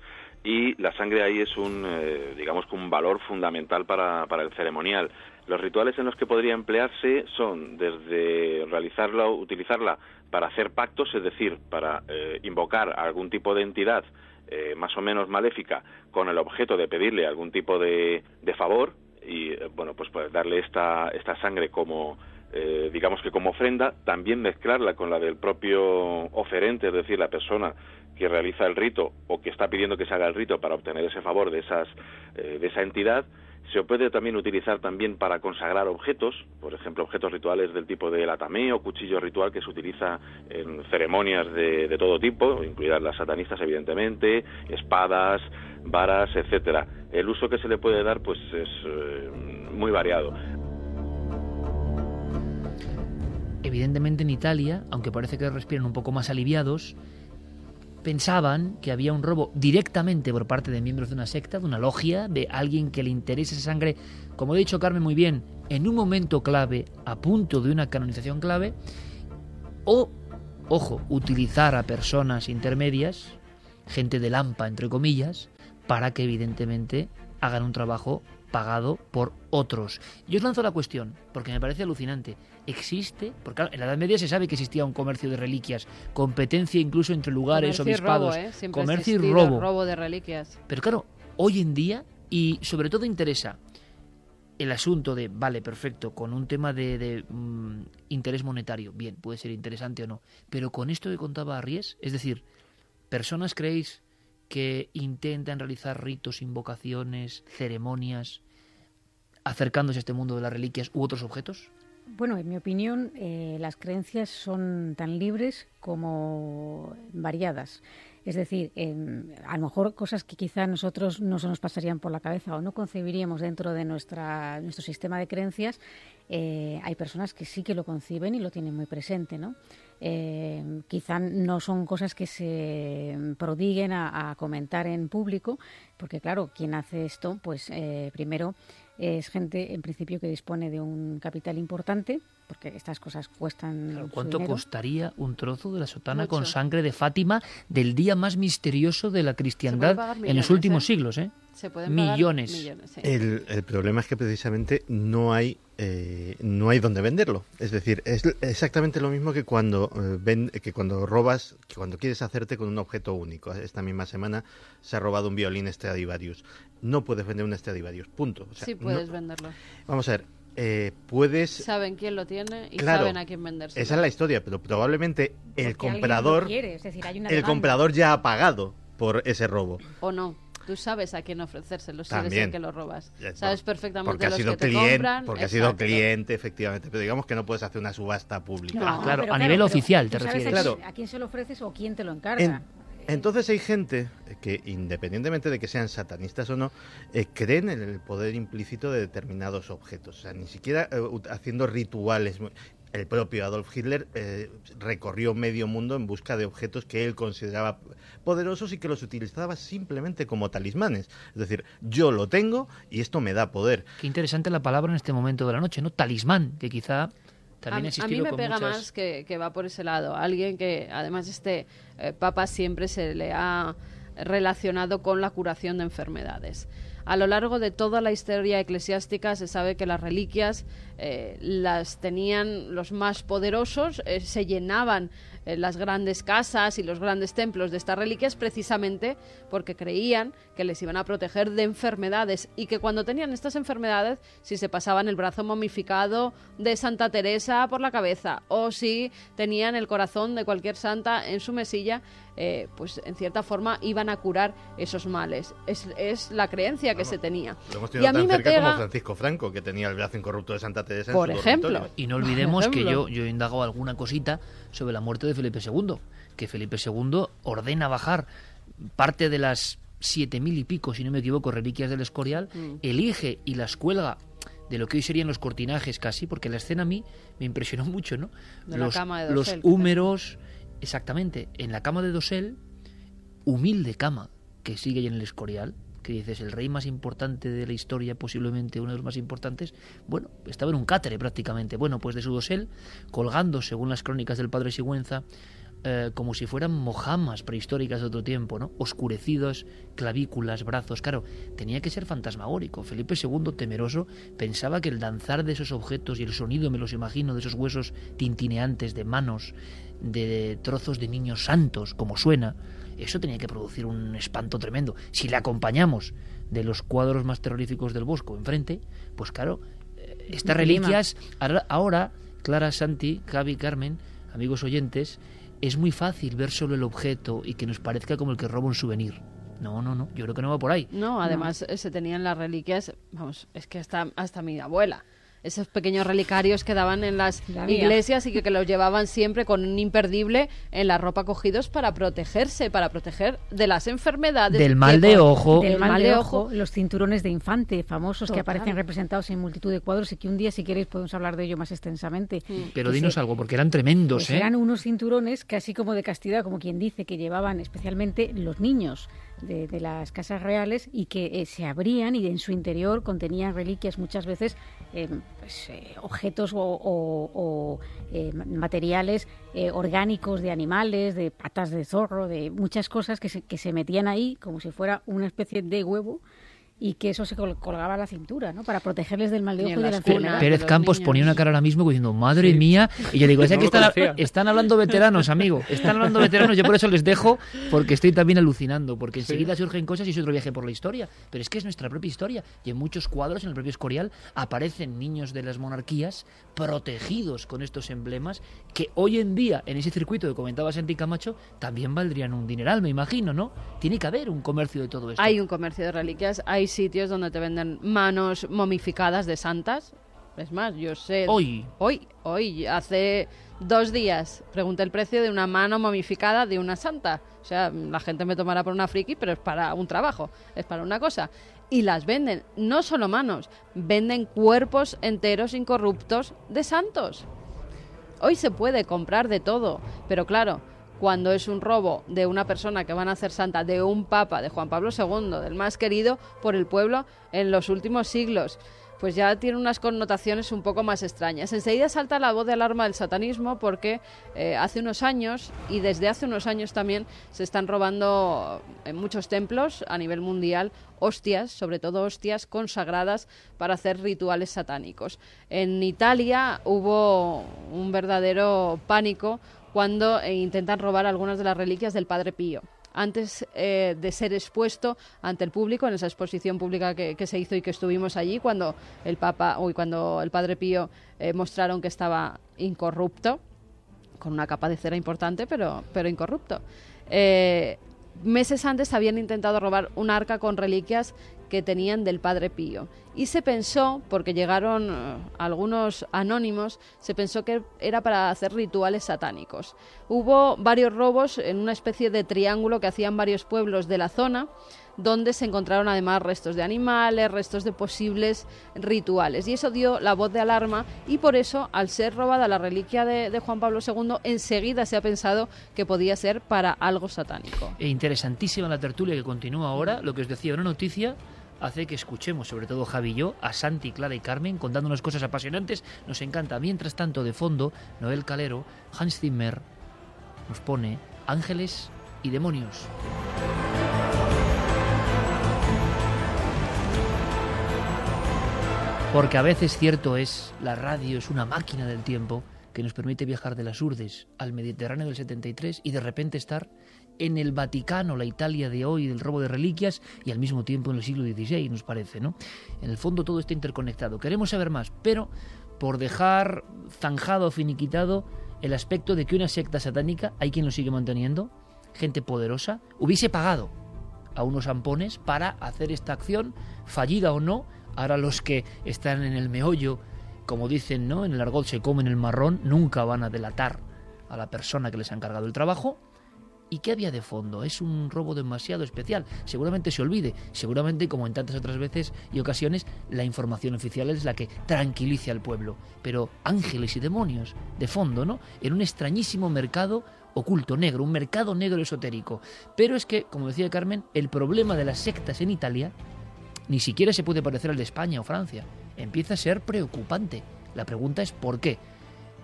y la sangre ahí es un, eh, digamos, un valor fundamental para, para el ceremonial. Los rituales en los que podría emplearse son desde realizarla o utilizarla para hacer pactos, es decir, para eh, invocar algún tipo de entidad más o menos maléfica con el objeto de pedirle algún tipo de, de favor, y eh, bueno pues, darle esta esta sangre como eh, digamos que como ofrenda también mezclarla con la del propio oferente es decir la persona que realiza el rito o que está pidiendo que se haga el rito para obtener ese favor de esas eh, de esa entidad se puede también utilizar también para consagrar objetos, por ejemplo, objetos rituales del tipo del atamé o cuchillo ritual que se utiliza en ceremonias de, de todo tipo, incluidas las satanistas evidentemente, espadas, varas, etcétera. El uso que se le puede dar pues es eh, muy variado. Evidentemente en Italia, aunque parece que respiran un poco más aliviados, pensaban que había un robo directamente por parte de miembros de una secta, de una logia, de alguien que le interese esa sangre, como ha dicho Carmen muy bien, en un momento clave, a punto de una canonización clave, o, ojo, utilizar a personas intermedias, gente de lampa, entre comillas, para que evidentemente hagan un trabajo pagado por otros. Yo os lanzo la cuestión, porque me parece alucinante. ¿Existe? Porque claro, en la Edad Media se sabe que existía un comercio de reliquias, competencia incluso entre lugares, Comercio y obispados, robo, ¿eh? Comercio y robo. robo de reliquias. Pero claro, hoy en día, y sobre todo interesa el asunto de, vale, perfecto, con un tema de, de, mm, interés monetario, bien, puede ser interesante o no, pero con esto que contaba Arries, es decir, personas creéis que intentan realizar ritos, invocaciones, ceremonias, acercándose a este mundo de las reliquias u otros objetos? Bueno, en mi opinión, eh, las creencias son tan libres como variadas. Es decir, eh, a lo mejor cosas que quizá nosotros no se nos pasarían por la cabeza o no concebiríamos dentro de nuestro sistema de creencias, eh, hay personas que sí que lo conciben y lo tienen muy presente, ¿no? Eh, quizá no son cosas que se prodiguen a, comentar en público, porque claro, quien hace esto, pues eh, primero es gente en principio que dispone de un capital importante, porque estas cosas cuestan. Claro, ¿Cuánto dinero. costaría un trozo de la sotana con sangre de Fátima del día más misterioso de la cristiandad en los últimos ¿eh? siglos? ¿eh? Se pueden pagar millones. millones, sí. El, el problema es que precisamente no hay eh, no hay donde venderlo. Es decir, es exactamente lo mismo que cuando eh, ven- que cuando robas, que cuando quieres hacerte con un objeto único. Esta misma semana se ha robado un violín Stradivarius. No puedes vender un Stradivarius. Punto. O sea, sí no- puedes venderlo. vamos a ver. Eh, puedes Saben quién lo tiene y Claro, saben a quién venderse. esa es la historia, pero probablemente el Porque comprador lo quiere, es decir, hay una el demanda. comprador ya ha pagado por ese robo. O no. Tú sabes a quién ofrecérselo si eres También. el que lo robas. Ya, Sabes perfectamente porque ha los sido que te cliente, compran. porque ha sido cliente, efectivamente. Pero digamos que no puedes hacer una subasta pública. Ah, claro, pero a nivel pero oficial te refieres. A quién, Claro. a quién se lo ofreces o quién te lo encarga. En- entonces hay gente que, independientemente de que sean satanistas o no, eh, creen en el poder implícito de determinados objetos. O sea, ni siquiera eh, haciendo rituales. El propio Adolf Hitler eh, recorrió medio mundo en busca de objetos que él consideraba poderosos y que los utilizaba simplemente como talismanes. Es decir, yo lo tengo y esto me da poder. Qué interesante la palabra en este momento de la noche, ¿no? Talismán, que quizá también a, mí me con pega muchas... más que, que va por ese lado. Alguien que, además, este eh, Papa siempre se le ha relacionado con la curación de enfermedades. A lo largo de toda la historia eclesiástica se sabe que las reliquias eh, las tenían los más poderosos, eh, se llenaban eh, las grandes casas y los grandes templos de estas reliquias precisamente porque creían que les iban a proteger de enfermedades y que cuando tenían estas enfermedades, si se pasaban el brazo momificado de Santa Teresa por la cabeza o si tenían el corazón de cualquier santa en su mesilla, eh, pues en cierta forma iban a curar esos males. Es, es la creencia que se tenía. Lo hemos Y tenido a mí tan me cerca como. Francisco Franco, que tenía el brazo incorrupto de Santa Teresa en Por su ejemplo. dormitorio. Y no olvidemos que yo, yo he indagado alguna cosita sobre la muerte de Felipe II, que Felipe II ordena bajar parte de las siete mil y pico, si no me equivoco, reliquias del Escorial, Mm. elige y las cuelga de lo que hoy serían los cortinajes casi, porque la escena a mí me impresionó mucho, ¿no? De la los, cama de los dosel húmeros, exactamente, en la cama de dosel, humilde cama que sigue ahí en el Escorial, que dices el rey más importante de la historia, posiblemente uno de los más importantes, bueno, estaba en un cátere prácticamente. Bueno, pues de su dosel, colgando, según las crónicas del padre Sigüenza, eh, como si fueran mojamas prehistóricas de otro tiempo, ¿no? Oscurecidos, clavículas, brazos. Claro, tenía que ser fantasmagórico. Felipe II, temeroso, pensaba que el danzar de esos objetos y el sonido, me los imagino, de esos huesos tintineantes de manos, de trozos de niños santos, como suena, eso tenía que producir un espanto tremendo. Si le acompañamos de los cuadros más terroríficos del Bosco enfrente, pues claro, eh, estas reliquias, ahora, ahora, Clara, Santi, Javi, Carmen, amigos oyentes, es muy fácil ver solo el objeto y que nos parezca como el que roba un souvenir. No, no, no, yo creo que no va por ahí. No, además eh, se tenían las reliquias, vamos, es que hasta, hasta mi abuela esos pequeños relicarios que daban en las iglesias y que, que, los llevaban siempre con un imperdible en la ropa cogidos para protegerse, para proteger de las enfermedades. Del mal de ojo. Del mal de ojo, los cinturones de infante famosos que aparecen representados en multitud de cuadros y que un día, si queréis, podemos hablar de ello más extensamente. Pero dinos algo, porque eran tremendos, pues ¿eh? Eran unos cinturones casi como de castidad, como quien dice, que llevaban especialmente los niños de, de las casas reales y que eh, se abrían y en su interior contenían reliquias muchas veces, eh, pues, eh, objetos o, o, o materiales orgánicos de animales, de patas de zorro, de muchas cosas que se, que se metían ahí como si fuera una especie de huevo y que eso se colgaba a la cintura, ¿no? Para protegerles del mal de ojo y de la enfermedad. Pérez Campos ponía una cara ahora mismo diciendo, madre sí. mía, y yo digo, es no que están, están, hablando veteranos, amigo, están hablando veteranos, yo por eso les dejo, porque estoy también alucinando, porque enseguida sí. surgen cosas y es otro viaje por la historia, pero es que es nuestra propia historia, y en muchos cuadros, en el propio Escorial, aparecen niños de las monarquías protegidos con estos emblemas, que hoy en día, en ese circuito que comentaba Santi Camacho, también valdrían un dineral, me imagino, ¿no? Tiene que haber un comercio de todo esto. Hay un comercio de reliquias, hay sitios donde te venden manos momificadas de santas. Es más, yo sé. Hoy. Hoy, hoy, hace dos días pregunté el precio de una mano momificada de una santa. O sea, la gente me tomará por una friki, pero es para un trabajo, es para una cosa. Y las venden, no solo manos, venden cuerpos enteros incorruptos de santos. Hoy se puede comprar de todo, pero claro, cuando es un robo de una persona que van a hacer santa, de un papa, de Juan Pablo II, del más querido por el pueblo en los últimos siglos, pues ya tiene unas connotaciones un poco más extrañas. Enseguida salta la voz de alarma del satanismo porque eh, hace unos años, y desde hace unos años también, se están robando en muchos templos a nivel mundial hostias, sobre todo hostias consagradas para hacer rituales satánicos. En Italia hubo un verdadero pánico cuando eh, intentan robar algunas de las reliquias del Padre Pío. Antes eh, de ser expuesto ante el público en esa exposición pública que, se hizo y que estuvimos allí cuando el Papa, uy, cuando el Padre Pío eh, mostraron que estaba incorrupto, con una capa de cera importante, pero, pero incorrupto. meses antes habían intentado robar un arca con reliquias que tenían del Padre Pío. Y se pensó, porque llegaron uh, algunos anónimos, se pensó que era para hacer rituales satánicos. Hubo varios robos en una especie de triángulo que hacían varios pueblos de la zona, donde se encontraron además restos de animales, restos de posibles rituales. Y eso dio la voz de alarma y por eso, al ser robada la reliquia de, de Juan Pablo II, enseguida se ha pensado que podía ser para algo satánico. E interesantísima la tertulia que continúa ahora, lo que os decía, una noticia hace que escuchemos, sobre todo Javi y yo, a Santi, Clara y Carmen contándonos cosas apasionantes. Nos encanta. Mientras tanto, de fondo, Noel Calero, Hans Zimmer, nos pone Ángeles y Demonios. Porque a veces cierto es, la radio es una máquina del tiempo que nos permite viajar de las Urdes al Mediterráneo del 73 y de repente estar en el Vaticano, la Italia de hoy, del robo de reliquias, y al mismo tiempo en el siglo XVI, nos parece, ¿no? En el fondo todo está interconectado. Queremos saber más, pero por dejar zanjado finiquitado el aspecto de que una secta satánica, hay quien lo sigue manteniendo, gente poderosa, hubiese pagado a unos ampones para hacer esta acción, fallida o no, ahora los que están en el meollo, como dicen, ¿no? En el argot se comen el marrón, nunca van a delatar a la persona que les ha encargado el trabajo, ¿Y qué había de fondo? Es un robo demasiado especial. Seguramente se olvide. Seguramente, como en tantas otras veces y ocasiones, la información oficial es la que tranquilice al pueblo. Pero ángeles y demonios, de fondo, ¿no? En un extrañísimo mercado oculto, negro, un mercado negro esotérico. Pero es que, como decía Carmen, el problema de las sectas en Italia ni siquiera se puede parecer al de España o Francia. Empieza a ser preocupante. La pregunta es ¿por qué?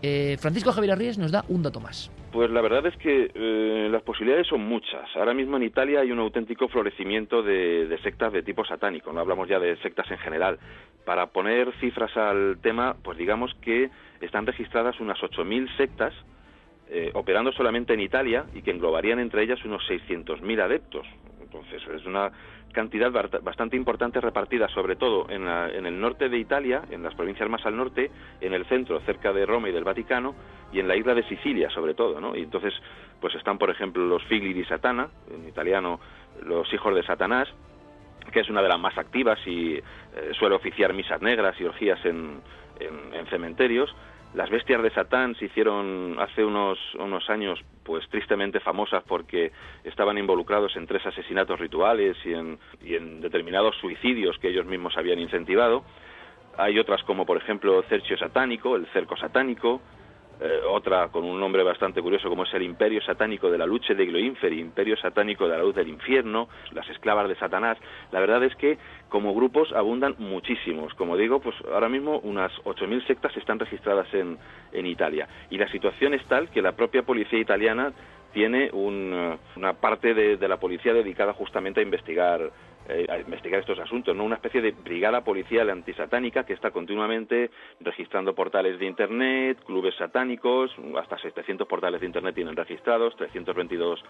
Eh, Francisco Javier Arríes nos da un dato más. Pues la verdad es que eh, las posibilidades son muchas. Ahora mismo en Italia hay un auténtico florecimiento de, de, sectas de tipo satánico, no hablamos ya de sectas en general. Para poner cifras al tema, pues digamos que están registradas unas 8.000 sectas eh, operando solamente en Italia y que englobarían entre ellas unos 600.000 adeptos. Entonces es una cantidad bastante importante repartida sobre todo en, en, el norte de Italia, en las provincias más al norte, en el centro, cerca de Roma y del Vaticano, y en la isla de Sicilia sobre todo, ¿no? Y entonces, pues están, por ejemplo, los figli di Satana, en italiano, los hijos de Satanás, que es una de las más activas y eh, suele oficiar misas negras y orgías en, en cementerios. Las bestias de Satán se hicieron hace unos, unos años pues tristemente famosas porque estaban involucrados en tres asesinatos rituales y en, y en determinados suicidios que ellos mismos habían incentivado. Hay otras como por ejemplo Cercio Satánico, el cerco satánico, eh, otra con un nombre bastante curioso como es el Imperio Satánico de la Lucha de Inferi, Imperio Satánico de la Luz del Infierno, las esclavas de Satanás. La verdad es que como grupos abundan muchísimos. Como digo, pues ahora mismo unas 8.000 sectas están registradas en, en Italia. Y la situación es tal que la propia policía italiana tiene una parte de, la policía dedicada justamente a investigar eh, a investigar estos asuntos, ¿no? Una especie de brigada policial antisatánica que está continuamente registrando portales de Internet, clubes satánicos, hasta 700 portales de Internet tienen registrados, 322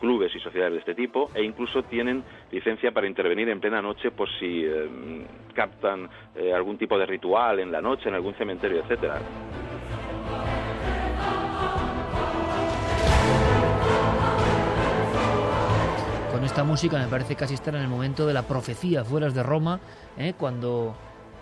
clubes y sociedades de este tipo e incluso tienen licencia para intervenir en plena noche por si eh, captan eh, algún tipo de ritual en la noche en algún cementerio, etcétera. Esta música me parece casi estar en el momento de la profecía fuera de Roma, ¿eh? cuando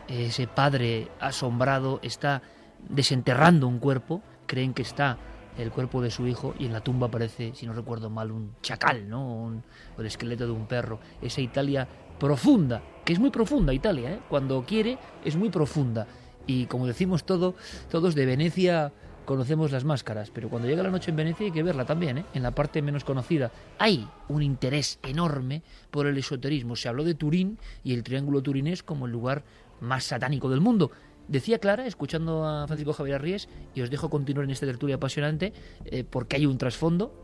ese padre asombrado está desenterrando un cuerpo, creen que está el cuerpo de su hijo y en la tumba aparece, si no recuerdo mal, un chacal, ¿no? Un, el esqueleto de un perro. Esa Italia profunda, que es muy profunda Italia, ¿eh? cuando quiere es muy profunda. Y como decimos todo, todos de Venecia conocemos las máscaras, pero cuando llega la noche en Venecia hay que verla también, ¿eh? en la parte menos conocida. Hay un interés enorme por el esoterismo. Se habló de Turín y el Triángulo Turinés como el lugar más satánico del mundo. Decía Clara, escuchando a Francisco Javier Arries, y os dejo continuar en esta tertulia apasionante, eh, porque hay un trasfondo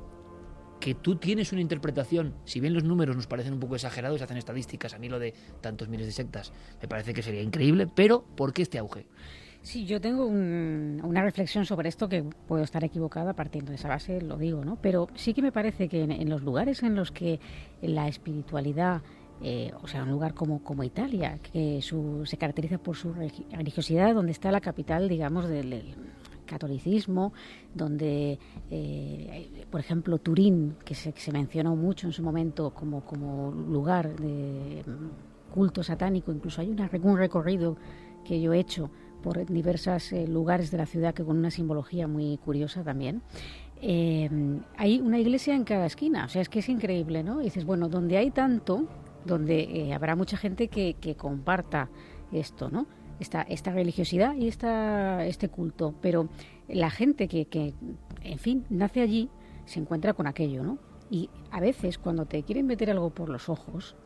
que tú tienes una interpretación, si bien los números nos parecen un poco exagerados, hacen estadísticas, a mí lo de tantos miles de sectas me parece que sería increíble, pero ¿por qué este auge? Sí, yo tengo una reflexión sobre esto que puedo estar equivocada partiendo de esa base, lo digo, ¿no? Pero sí que me parece que en, los lugares en los que la espiritualidad, eh, o sea, un lugar como, como Italia, que se caracteriza por su religiosidad, donde está la capital, digamos, del, catolicismo, donde, eh, por ejemplo, Turín, que se, que se mencionó mucho en su momento como, como lugar de culto satánico, incluso hay una, un recorrido que yo he hecho por diversos eh, lugares de la ciudad que con una simbología muy curiosa también. Eh, hay una iglesia en cada esquina, o sea, es que es increíble, ¿no? Dices, bueno, donde hay tanto, donde eh, habrá mucha gente que, que, comparta esto, ¿no? Esta, esta religiosidad y esta, este culto, pero la gente que, que, en fin, nace allí, se encuentra con aquello, ¿no? Y a veces cuando te quieren meter algo por los ojos,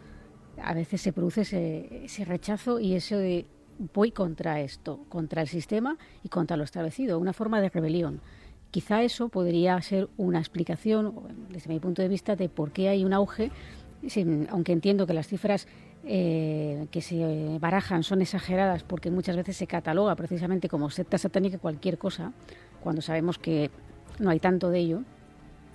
a veces se produce ese, ese rechazo y eso de voy contra esto, contra el sistema y contra lo establecido, una forma de rebelión. Quizá eso podría ser una explicación, desde mi punto de vista, de por qué hay un auge, aunque entiendo que las cifras eh, que se barajan son exageradas porque muchas veces se cataloga precisamente como secta satánica cualquier cosa, cuando sabemos que no hay tanto de ello.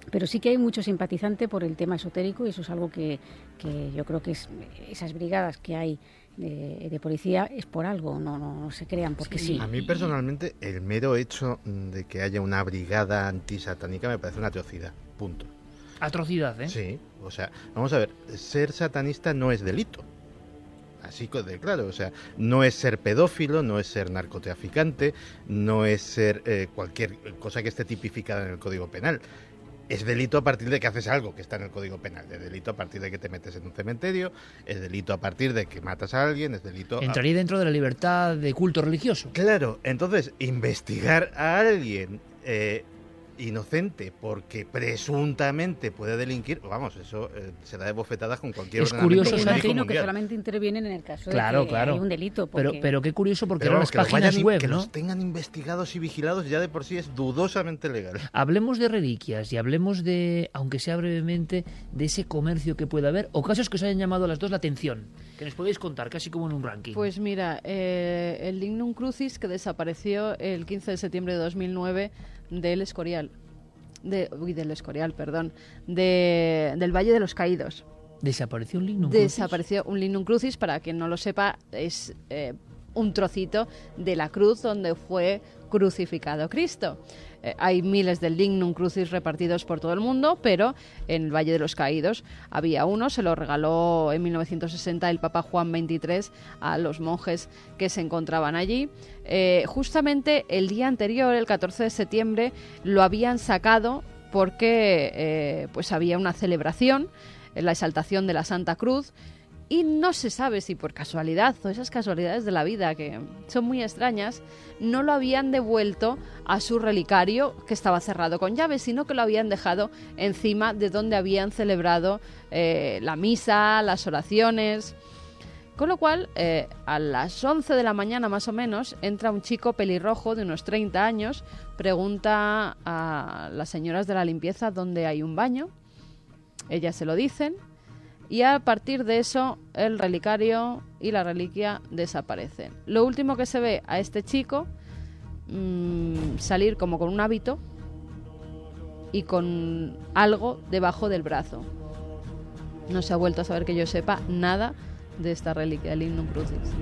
Pero sí que hay mucho simpatizante por el tema esotérico y eso es algo que, que yo creo que es, esas brigadas que hay de, policía es por algo, no, no, se crean porque sí. A mí personalmente el mero hecho de que haya una brigada antisatánica me parece una atrocidad, punto. Atrocidad, ¿eh? Sí, o sea, vamos a ver, ser satanista no es delito. Así de claro, o sea, no es ser pedófilo, no es ser narcotraficante, no es ser eh, cualquier cosa que esté tipificada en el Código Penal es delito a partir de que haces algo que está en el Código Penal. Es delito a partir de que te metes en un cementerio, es delito a partir de que matas a alguien, es delito... Entraría dentro de la libertad de culto religioso. Claro, entonces investigar a alguien eh, inocente porque presuntamente puede delinquir, vamos, eso eh, se da de bofetadas con cualquier es curioso, que solamente intervienen en el caso claro, de que claro. hay un delito. Pero, pero qué curioso porque eran las páginas web, Que los tengan investigados y vigilados ya de por sí es dudosamente legal. Hablemos de reliquias y hablemos de, aunque sea brevemente, de ese comercio que puede haber o casos que os hayan llamado a las dos la atención, que nos podéis contar, casi como en un ranking. Pues mira, eh, el Dignum Crucis que desapareció el 15 de septiembre de 2009 del Escorial, de, uy, del Escorial, perdón, de, del Valle de los Caídos. Desapareció un lignum crucis. Desapareció un lignum crucis, para quien no lo sepa, es eh, un trocito de la cruz donde fue crucificado Cristo. Eh, hay miles de lignum crucis repartidos por todo el mundo, pero en el Valle de los Caídos había uno, se lo regaló en 1960 el Papa Juan XXIII a los monjes que se encontraban allí. Eh, justamente el día anterior, el 14 de septiembre, lo habían sacado porque eh, pues había una celebración, la exaltación de la Santa Cruz, y no se sabe si por casualidad o esas casualidades de la vida que son muy extrañas, no lo habían devuelto a su relicario que estaba cerrado con llave, sino que lo habían dejado encima de donde habían celebrado eh, la misa, las oraciones. Con lo cual, eh, a las 11 de la mañana más o menos, entra un chico pelirrojo de unos 30 años, pregunta a las señoras de la limpieza dónde hay un baño. Ellas se lo dicen, y a partir de eso el relicario y la reliquia desaparecen. Lo último que se ve a este chico mm, salir como con un hábito y con algo debajo del brazo. No se ha vuelto a saber que yo sepa nada de esta reliquia del Lignum Crucis.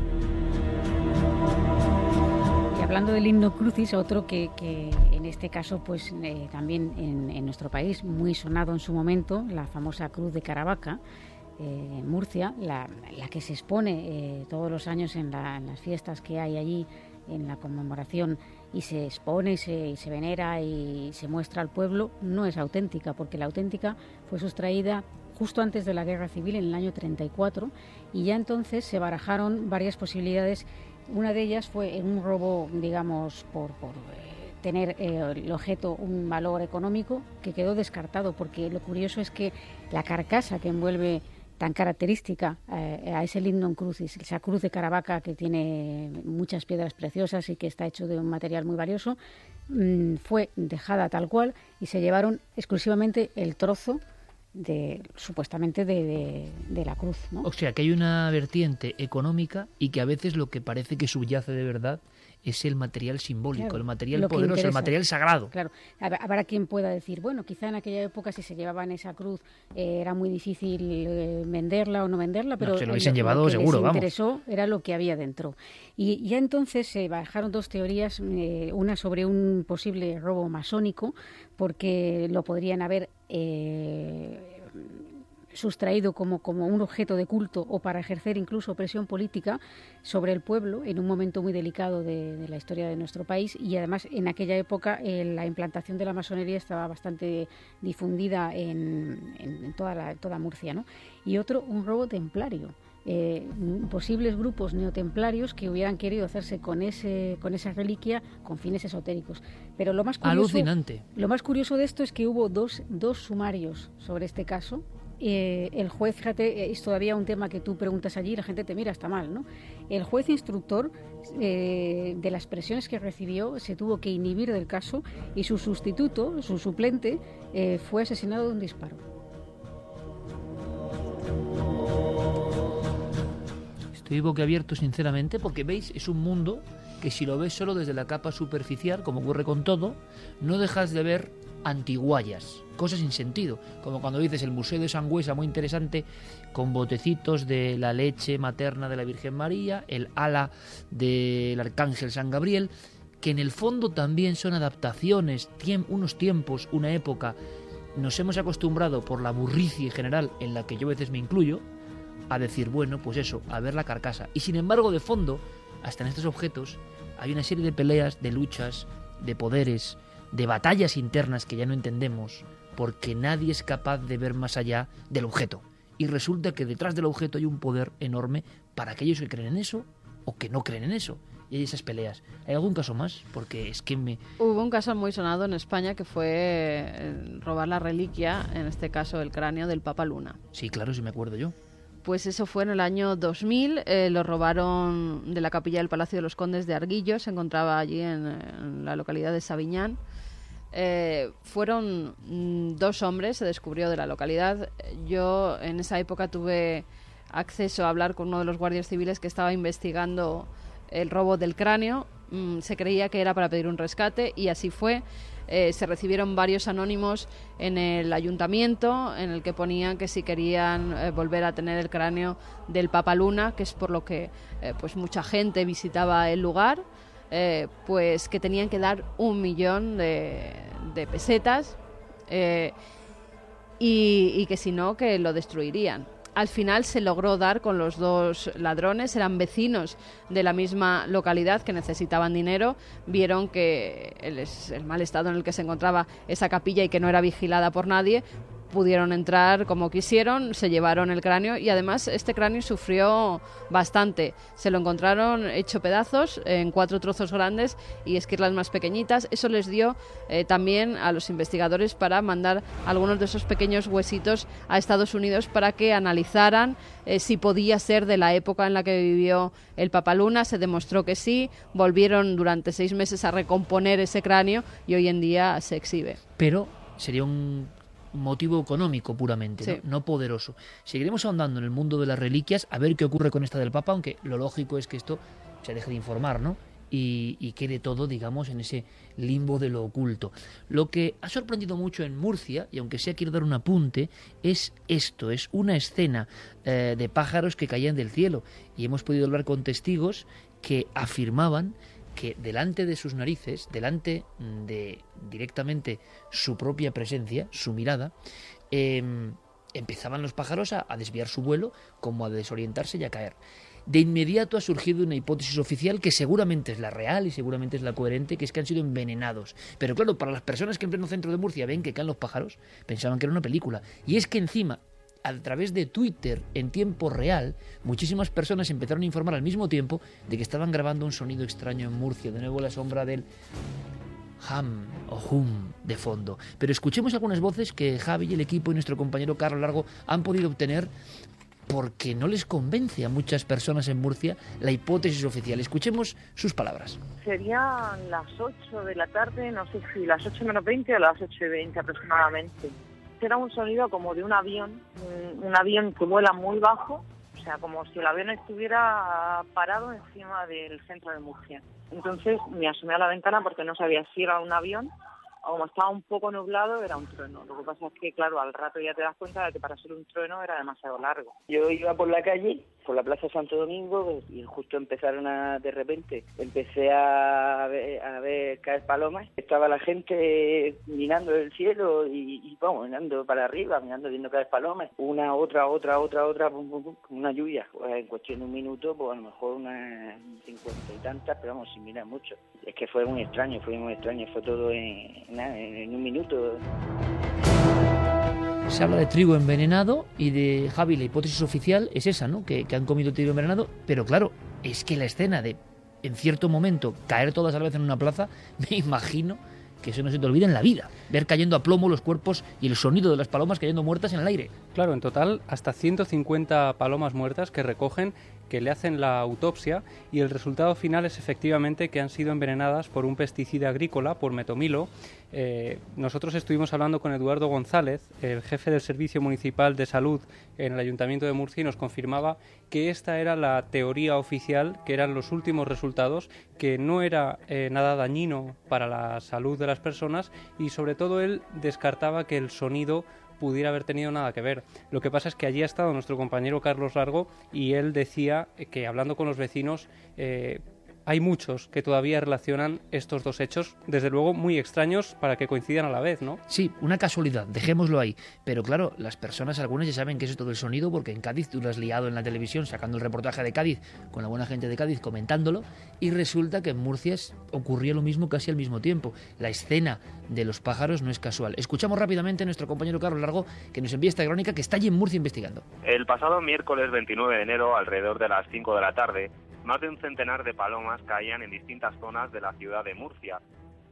Y hablando del Lignum Crucis, otro que, en este caso, pues eh, también en, nuestro país, muy sonado en su momento, la famosa Cruz de Caravaca, eh, Murcia, la, que se expone eh, todos los años en, las fiestas que hay allí, en la conmemoración, y se expone y se, venera y se muestra al pueblo, no es auténtica, porque la auténtica fue sustraída justo antes de la Guerra Civil, en el año 34, y ya entonces se barajaron varias posibilidades. Una de ellas fue un robo, digamos, por, por eh, tener el objeto un valor económico, que quedó descartado, porque lo curioso es que la carcasa que envuelve tan característica eh, a ese lignum crucis, esa cruz de Caravaca que tiene muchas piedras preciosas y que está hecho de un material muy valioso, mm, fue dejada tal cual y se llevaron exclusivamente el trozo de supuestamente de, la cruz. O sea que hay una vertiente económica y que a veces lo que parece que subyace de verdad es el material simbólico, el material poderoso, el material sagrado. Claro, habrá quien pueda decir, bueno, quizá en aquella época si se llevaban esa cruz eh, era muy difícil eh, venderla o no venderla, pero se lo hubiesen llevado que seguro, les interesó era lo que había dentro. Y ya entonces se bajaron dos teorías, eh, una sobre un posible robo masónico, porque lo podrían haber sustraído como, como un objeto de culto o para ejercer incluso presión política sobre el pueblo en un momento muy delicado de, la historia de nuestro país y además en aquella época eh, la implantación de la masonería estaba bastante difundida en, toda, la, toda Murcia. ¿no? Y otro, un robo templario. Eh, posibles grupos neotemplarios que hubieran querido hacerse con ese con esa reliquia con fines esotéricos. Pero lo más curioso, Alucinante. Lo más curioso de esto es que hubo dos, dos sumarios sobre este caso eh, el juez, fíjate, es todavía un tema que tú preguntas allí y la gente te mira, está mal, ¿no? El juez instructor, eh, de las presiones que recibió, se tuvo que inhibir del caso y su sustituto, su suplente, eh, fue asesinado de un disparo. Estoy boquiabierto, sinceramente, porque veis, es un mundo que si lo ves solo desde la capa superficial, como ocurre con todo, no dejas de ver antiguallas, cosas sin sentido, como cuando dices el Museo de Sangüesa, muy interesante, con botecitos de la leche materna de la Virgen María, el ala del Arcángel San Gabriel, que en el fondo también son adaptaciones, unos tiempos, una época. Nos hemos acostumbrado por la burricia general en la que yo a veces me incluyo, a decir, bueno, pues eso, a ver la carcasa. Y sin embargo, de fondo, hasta en estos objetos, hay una serie de peleas, de luchas, de poderes, de batallas internas que ya no entendemos, porque nadie es capaz de ver más allá del objeto. Y resulta que detrás del objeto hay un poder enorme para aquellos que creen en eso o que no creen en eso. Y hay esas peleas. ¿Hay algún caso más? Porque es que me... Hubo un caso muy sonado en España que fue eh, robar la reliquia, en este caso el cráneo del Papa Luna. Sí, claro, sí me acuerdo yo. Pues eso fue en el año 2000, eh, lo robaron de la capilla del Palacio de los Condes de Arguillo, se encontraba allí en la localidad de Sabiñán. Eh, fueron mm, dos hombres, se descubrió de la localidad. Yo en esa época tuve acceso a hablar con uno de los guardias civiles que estaba investigando el robo del cráneo mm, se creía que era para pedir un rescate y así fue. Eh, se recibieron varios anónimos en el ayuntamiento en el que ponían que si querían eh, volver a tener el cráneo del Papa Luna, que es por lo que pues mucha gente visitaba el lugar, pues que tenían que dar un millón de, pesetas y que si no, que lo destruirían. Al final se logró dar con los dos ladrones, eran vecinos de la misma localidad que necesitaban dinero, vieron que el, el, mal estado en el que se encontraba esa capilla y que no era vigilada por nadie, pudieron entrar como quisieron, se llevaron el cráneo y además este cráneo sufrió bastante. Se lo encontraron hecho pedazos en cuatro trozos grandes y esquirlas más pequeñitas. Eso les dio eh, también a los investigadores para mandar algunos de esos pequeños huesitos a Estados Unidos para que analizaran eh, si podía ser de la época en la que vivió el Papaluna. Se demostró que sí. Volvieron durante seis meses a recomponer ese cráneo y hoy en día se exhibe. Pero sería un motivo económico puramente, ¿no? poderoso. Seguiremos ahondando en el mundo de las reliquias, a ver qué ocurre con esta del Papa, aunque lo lógico es que esto se deje de informar, ¿no? Y, quede todo, digamos, en ese limbo de lo oculto. Lo que ha sorprendido mucho en Murcia, y aunque sea quiero dar un apunte, es esto, es una escena eh, de pájaros que caían del cielo. Y hemos podido hablar con testigos que afirmaban que delante de sus narices, delante de directamente su propia presencia, su mirada, em, empezaban los pájaros a, desviar su vuelo, como a desorientarse y a caer. De inmediato ha surgido una hipótesis oficial que seguramente es la real y seguramente es la coherente, que es que han sido envenenados. Pero claro, para las personas que en pleno centro de Murcia ven que caen los pájaros, pensaban que era una película. Y es que encima a través de Twitter en tiempo real, muchísimas personas empezaron a informar al mismo tiempo de que estaban grabando un sonido extraño en Murcia, de nuevo la sombra del ham o hum de fondo. Pero escuchemos algunas voces que Javi y el equipo y nuestro compañero Carlos Largo han podido obtener porque no les convence a muchas personas en Murcia la hipótesis oficial. Escuchemos sus palabras. Serían las 8 de la tarde, no sé si las 8 menos 20 o las 8 y 20 aproximadamente era un sonido como de un avión, un, avión que vuela muy bajo, o sea, como si el avión estuviera parado encima del centro de Murcia. Entonces me asomé a la ventana porque no sabía si era un avión como estaba un poco nublado era un trueno. Lo que pasa es que, claro, al rato ya te das cuenta de que para ser un trueno era demasiado largo. Yo iba por la calle por la Plaza Santo Domingo y justo empezaron a, de repente, empecé a ver, a ver caer palomas. Estaba la gente mirando el cielo y, vamos, mirando para arriba, mirando viendo caer palomas. Una, otra, otra, otra, otra, una lluvia. Pues en cuestión de un minuto, pues a lo mejor unas cincuenta y tantas, pero vamos, sin mirar mucho. Es que fue muy extraño, fue muy extraño, fue todo en, en un minuto. Se habla de trigo envenenado y de Javi, la hipótesis oficial es esa, ¿no? Que, que han comido trigo envenenado, pero claro, es que la escena de, en cierto momento, caer todas a la vez en una plaza, me imagino que eso no se te olvide en la vida. Ver cayendo a plomo los cuerpos y el sonido de las palomas cayendo muertas en el aire. Claro, en total hasta 150 palomas muertas que recogen que le hacen la autopsia y el resultado final es efectivamente que han sido envenenadas por un pesticida agrícola, por metomilo. Eh, nosotros estuvimos hablando con Eduardo González, el jefe del Servicio Municipal de Salud en el Ayuntamiento de Murcia, y nos confirmaba que esta era la teoría oficial, que eran los últimos resultados, que no era eh, nada dañino para la salud de las personas y sobre todo él descartaba que el sonido pudiera haber tenido nada que ver. Lo que pasa es que allí ha estado nuestro compañero Carlos Largo y él decía que hablando con los vecinos eh, hay muchos que todavía relacionan estos dos hechos, desde luego muy extraños para que coincidan a la vez, ¿no? Sí, una casualidad, dejémoslo ahí. Pero claro, las personas, algunas ya saben que es todo el sonido, porque en Cádiz tú lo has liado en la televisión sacando el reportaje de Cádiz con la buena gente de Cádiz comentándolo, y resulta que en Murcia ocurría lo mismo casi al mismo tiempo. La escena de los pájaros no es casual. Escuchamos rápidamente a nuestro compañero Carlos Largo, que nos envía esta crónica que está allí en Murcia investigando. El pasado miércoles 29 de enero, alrededor de las 5 de la tarde, más de un centenar de palomas caían en distintas zonas de la ciudad de Murcia.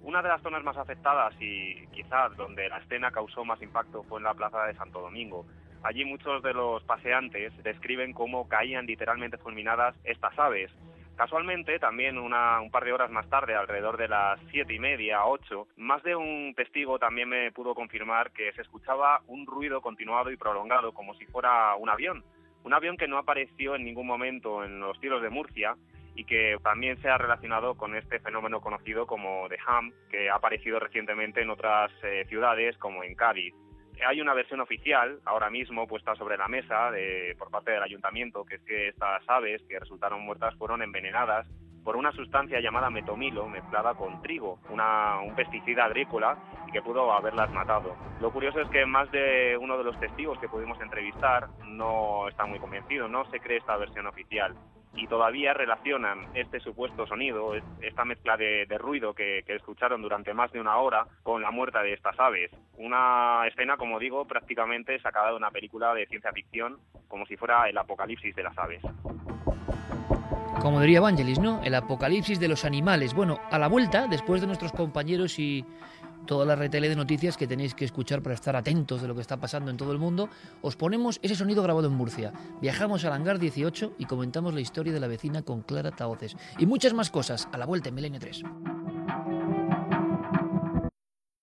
Una de las zonas más afectadas y quizás donde la escena causó más impacto fue en la plaza de Santo Domingo. Allí muchos de los paseantes describen cómo caían literalmente fulminadas estas aves. Casualmente, también un par de horas más tarde, alrededor de las siete y media, ocho, más de un testigo también me pudo confirmar que se escuchaba un ruido continuado y prolongado, como si fuera un avión un avión que no apareció en ningún momento en los cielos de Murcia y que también se ha relacionado con este fenómeno conocido como The Ham, que ha aparecido recientemente en otras eh, ciudades como en Cádiz. Hay una versión oficial ahora mismo puesta sobre la mesa de, por parte del ayuntamiento, que es que estas aves que resultaron muertas fueron envenenadas por una sustancia llamada metomilo mezclada con trigo, una, un pesticida agrícola y que pudo haberlas matado. Lo curioso es que más de uno de los testigos que pudimos entrevistar no está muy convencido, no se cree esta versión oficial y todavía relacionan este supuesto sonido, esta mezcla de, ruido que, que, escucharon durante más de una hora con la muerte de estas aves. Una escena, como digo, prácticamente sacada de una película de ciencia ficción, como si fuera el apocalipsis de las aves. Como diría Evangelis, ¿no? El apocalipsis de los animales. Bueno, a la vuelta, después de nuestros compañeros y toda la retele de noticias que tenéis que escuchar para estar atentos de lo que está pasando en todo el mundo, os ponemos ese sonido grabado en Murcia. Viajamos al hangar 18 y comentamos la historia de la vecina con Clara Taoces. Y muchas más cosas a la vuelta en Milenio 3.